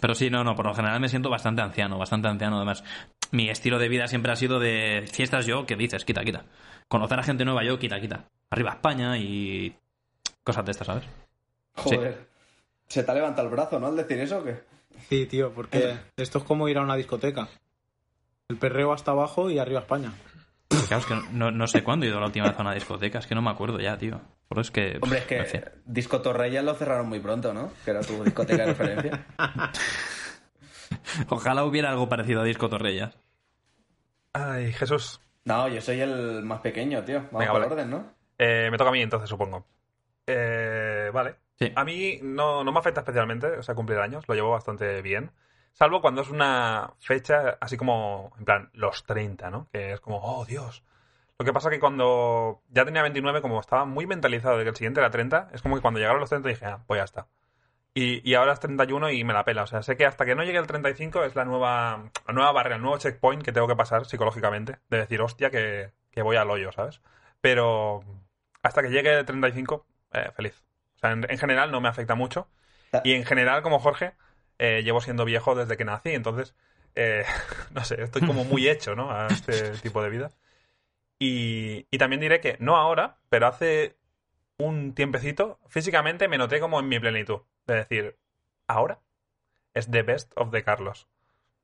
Pero sí, no, no, por lo general me siento bastante anciano, bastante anciano. Además, mi estilo de vida siempre ha sido de fiestas yo, ¿qué dices? Quita, quita. Conocer a gente nueva yo, quita, quita. Arriba España y cosas de estas, ¿sabes? Joder. Se te ha levantado el brazo, ¿no? Al decir eso, ¿o qué? Sí, tío, porque esto es como ir a una discoteca. El perreo hasta abajo y arriba España. Claro, es que no, no sé cuándo he ido la última vez a una discoteca, es que no me acuerdo ya, tío. Pero es que... Hombre, es que Disco Torrella lo cerraron muy pronto, ¿no? Que era tu discoteca de referencia. [laughs] Ojalá hubiera algo parecido a Disco Torrellas. Ay, Jesús. No, yo soy el más pequeño, tío. Vamos Venga, por vale. orden, ¿no? Eh, me toca a mí entonces, supongo. Eh, vale. Sí. A mí no, no me afecta especialmente, o sea, cumplir años, lo llevo bastante bien. Salvo cuando es una fecha así como, en plan, los 30, ¿no? Que es como, oh, Dios. Lo que pasa que cuando ya tenía 29, como estaba muy mentalizado de que el siguiente era 30, es como que cuando llegaron los 30 dije, ah, pues ya está. Y, y ahora es 31 y me la pela. O sea, sé que hasta que no llegue el 35 es la nueva, la nueva barrera, el nuevo checkpoint que tengo que pasar psicológicamente. De decir, hostia, que, que voy al hoyo, ¿sabes? Pero hasta que llegue el 35, eh, feliz. O sea, en, en general no me afecta mucho. Y en general, como Jorge, eh, llevo siendo viejo desde que nací. Entonces, eh, [laughs] no sé, estoy como muy hecho, ¿no? A este tipo de vida. Y, y también diré que, no ahora, pero hace un tiempecito, físicamente me noté como en mi plenitud. De decir, ahora es the best of the Carlos.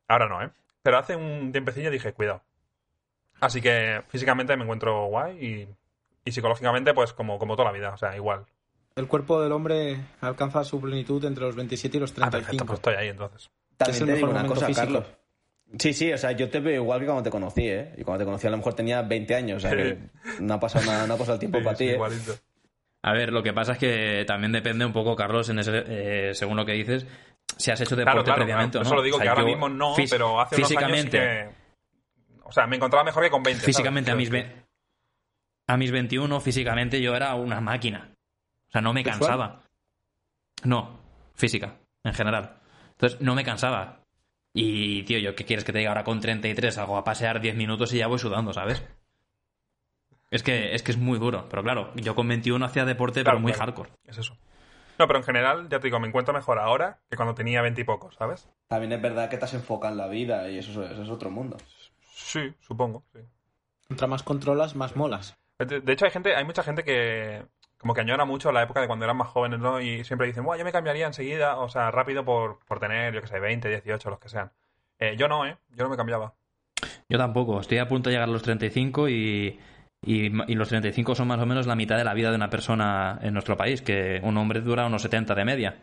Ahora no, ¿eh? Pero hace un tiempecillo dije, cuidado. Así que físicamente me encuentro guay y, y psicológicamente, pues como, como toda la vida, o sea, igual. El cuerpo del hombre alcanza su plenitud entre los 27 y los Ah, perfecto, 35. pues estoy ahí entonces. También es el te digo mejor una momento cosa, físico. Carlos. Sí, sí, o sea, yo te veo igual que cuando te conocí, ¿eh? Y cuando te conocí a lo mejor tenía 20 años, o sea, que [laughs] no ha pasado nada, no ha pasado el tiempo Sí, para ti, ¿eh? igualito. A ver, lo que pasa es que también depende un poco, Carlos, en ese, eh, según lo que dices, si has hecho deporte Claro, claro, previamente claro. o no. Eso lo digo O sea, que ahora yo mismo no, pero hace unos años sí físicamente, que... O sea, me encontraba mejor que con 20. ¿sabes? físicamente a mis, a mis 21, físicamente yo era una máquina. O sea, no me cansaba. No, física, en general. Entonces, no me cansaba. Y, tío, yo, ¿qué quieres que te diga ahora con 33? Hago a pasear 10 minutos y ya voy sudando, ¿sabes? Es que, es que es muy duro. Pero claro, yo con 21 hacía deporte, Claro, pero muy claro. hardcore. Es eso. No, pero en general, ya te digo, me encuentro mejor ahora que cuando tenía 20 y pocos, ¿sabes? También es verdad que te has enfocado en la vida y eso, eso es otro mundo. Sí, supongo, sí. Contra más controlas, más molas. De, de hecho, hay gente, hay mucha gente que como que añora mucho la época de cuando eran más jóvenes, ¿no? Y siempre dicen, bueno, yo me cambiaría enseguida, o sea, rápido por, por tener, yo que sé, 20, 18, los que sean. Eh, yo no, ¿eh? Yo no me cambiaba. Yo tampoco. Estoy a punto de llegar a los 35 y, y, y los 35 son más o menos la mitad de la vida de una persona en nuestro país, que un hombre dura unos 70 de media.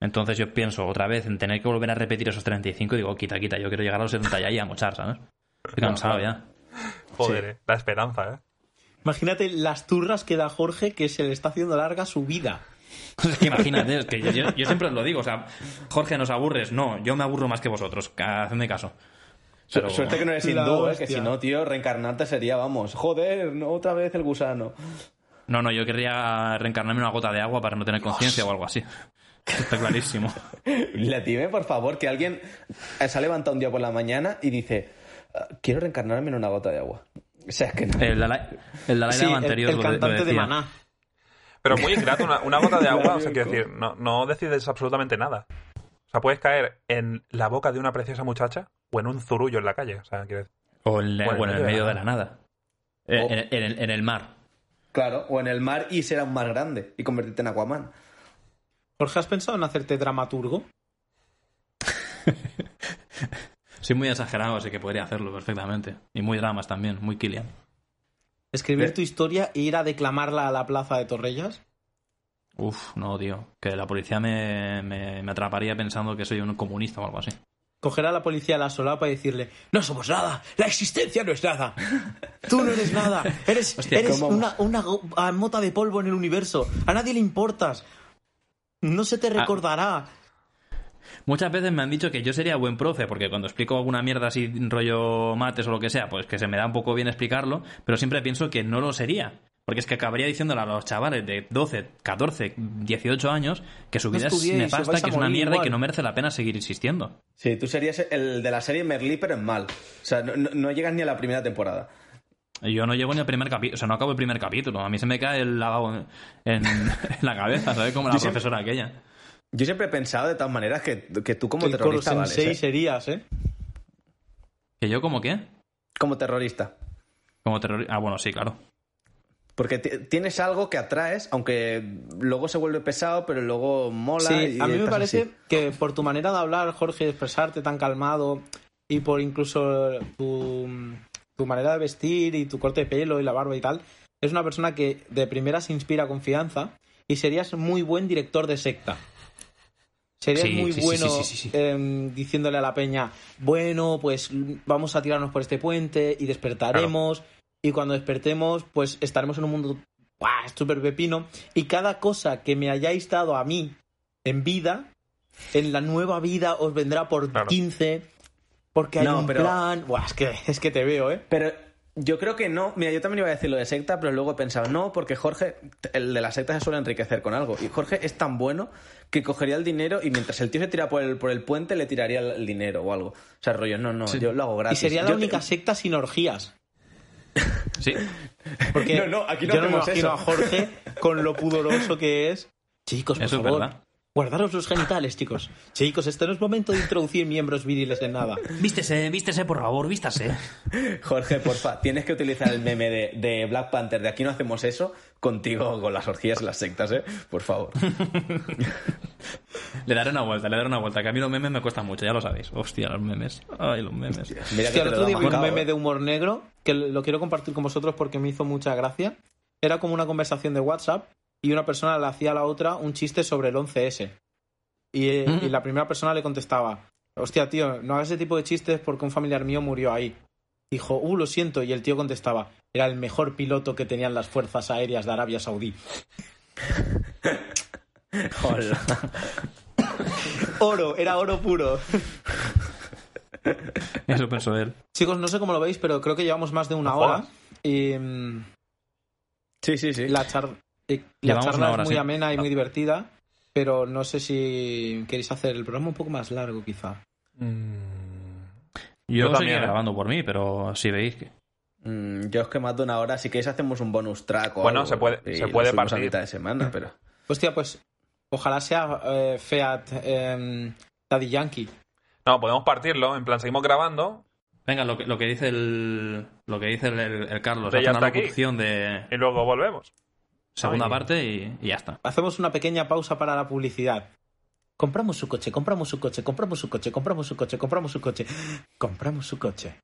Entonces yo pienso otra vez en tener que volver a repetir esos 35 y digo, quita, quita, yo quiero llegar a los 70 ya y a mochar, ¿sabes? Estoy cansado ya. [laughs] Joder, eh, la esperanza, ¿eh? Imagínate las turras que da Jorge que se le está haciendo larga su vida. [laughs] Es que imagínate, es que yo, yo- yo siempre os lo digo, o sea, Jorge, ¿nos aburres? No, yo me aburro más que vosotros, hacedme caso. Pero- Suerte que no eres hindú, ¿eh? Que si no, tío, reencarnarte sería, vamos, joder, no, otra vez el gusano. No, no, yo querría reencarnarme en una gota de agua para no tener conciencia o algo así. Está clarísimo. [laughs] Le dime, por favor, que alguien se ha levantado un día por la mañana y dice, "Ah, quiero reencarnarme en una gota de agua. O sea, es que no. El Dalai, el Dalai Sí, Lama el, anterior el lo cantante de. Maná. Pero muy ingrato, una, una gota de agua, o sea, quiero decir, no, no decides absolutamente nada. O sea, puedes caer en la boca de una preciosa muchacha o en un zurullo en la calle. O sea, quiero decir, O en, Bueno, bueno, en el medio de la nada. Eh, O- En, en el, en el mar. Claro, o en el mar y ser aún más grande y convertirte en Aquaman. Jorge, ¿has pensado en hacerte dramaturgo? [laughs] Soy muy exagerado, así que podría hacerlo perfectamente. Y muy dramas también, muy Killian. ¿Escribir Ve- tu historia e ir a declamarla a la plaza de Torrellas? Uf, no, tío. Que la policía me, me, me atraparía pensando que soy un comunista o algo así. Coger a la policía a la solapa y decirle, no somos nada, la existencia no es nada. Tú no eres nada, eres, [laughs] Hostia, eres una, una ah, mota de polvo en el universo. A nadie le importas. No se te recordará. Muchas veces me han dicho que yo sería buen profe, porque cuando explico alguna mierda así, rollo mates o lo que sea, pues que se me da un poco bien explicarlo, pero siempre pienso que no lo sería. Porque es que acabaría diciéndole a los chavales de 12, 14, 18 años que su No vida es nefasta, que es una mierda y que no merece la pena seguir insistiendo. Sí, tú serías el de la serie Merlí, pero en mal. O sea, no, llegas ni a la primera temporada. Yo no llego ni al primer capítulo, o sea, no acabo el primer capítulo. A mí se me cae el lavabo en, en- [laughs] la cabeza, ¿sabes? Como la profesora aquella. Yo siempre he pensado de todas maneras que, que tú como el Coro terrorista Sensei ¿eh? serías, ¿eh? ¿Que yo como qué? Como terrorista. Como terrorista. Ah, bueno, sí, claro. Porque ti- tienes algo que atraes, aunque luego se vuelve pesado, pero luego mola. Sí, y a mí me parece así. que por tu manera de hablar, Jorge, de expresarte tan calmado y por incluso tu, tu manera de vestir y tu corte de pelo y la barba y tal, es una persona que de primera se inspira confianza y serías muy buen director de secta. Serías Sí, muy sí, bueno sí, sí, sí, sí. em, diciéndole a la peña, bueno, pues vamos a tirarnos por este puente y despertaremos y cuando despertemos pues estaremos en un mundo súper pepino y cada cosa que me hayáis dado a mí en vida, en la nueva vida os vendrá por Claro. 15 porque hay No, un pero- plan... Buah, es, que, es que te veo, ¿eh? Pero yo creo que no. Mira, yo también iba a decir lo de secta, pero luego he pensado, no, porque Jorge, el de la secta se suele enriquecer con algo. Y Jorge es tan bueno que cogería el dinero y mientras el tío se tira por el, por el puente, le tiraría el, dinero o algo. O sea, rollo, no, no, yo lo hago Y gratis. sería la Yo- única secta sin orgías. [laughs] Sí. Porque No, no, aquí no yo no me imagino eso. a Jorge con lo [laughs] pudoroso que es. Chicos, por Eso es favor, verdad. Guardaros los genitales, chicos. Chicos, este no es momento de introducir miembros viriles en nada. Vístese, vístese, por favor, vístase. [laughs] Jorge, porfa, tienes que utilizar el meme de, de Black Panther de aquí no hacemos eso contigo con las orgías y las sectas, ¿eh? Por favor. [laughs] Le daré una vuelta, le daré una vuelta, que a mí los memes me cuestan mucho, ya lo sabéis. Hostia, los memes. Ay, los memes. Mira Hostia, que el te lo un meme ¿eh? de humor negro que lo quiero compartir con vosotros porque me hizo mucha gracia. Era como una conversación de WhatsApp y una persona le hacía a la otra un chiste sobre el 11S. Y, eh, ¿Mm? y la primera persona le contestaba, hostia, tío, no hagas ese tipo de chistes porque un familiar mío murió ahí. Dijo, uh, lo siento, y el tío contestaba, era el mejor piloto que tenían las fuerzas aéreas de Arabia Saudí. Hola. Oro, era oro puro. Eso pensó él. Chicos, no sé cómo lo veis, pero creo que llevamos más de una hora. Y mm, Sí, sí, sí. la, char- la Llevamos charla una hora, es muy sí. amena y muy divertida, pero no sé si queréis hacer el programa un poco más largo, quizá. Mm, Yo, Yo también, grabando por mí, pero si veis que... Mm, yo es que más de una hora, si queréis hacemos un bonus track o Bueno, algo, se puede- se puede a partir. mitad de semana, [laughs] pero... Hostia, pues ojalá sea eh, Fiat em, Daddy Yankee. No, podemos partirlo. En plan, seguimos grabando Venga, lo que, lo que dice el lo que dice el, el- el Carlos, hace una locución de y luego volvemos. Segunda Ay. parte y, y ya está. Hacemos una pequeña pausa para la publicidad. Compramos su coche, compramos su coche, compramos su coche, compramos su coche, compramos su coche, compramos su coche.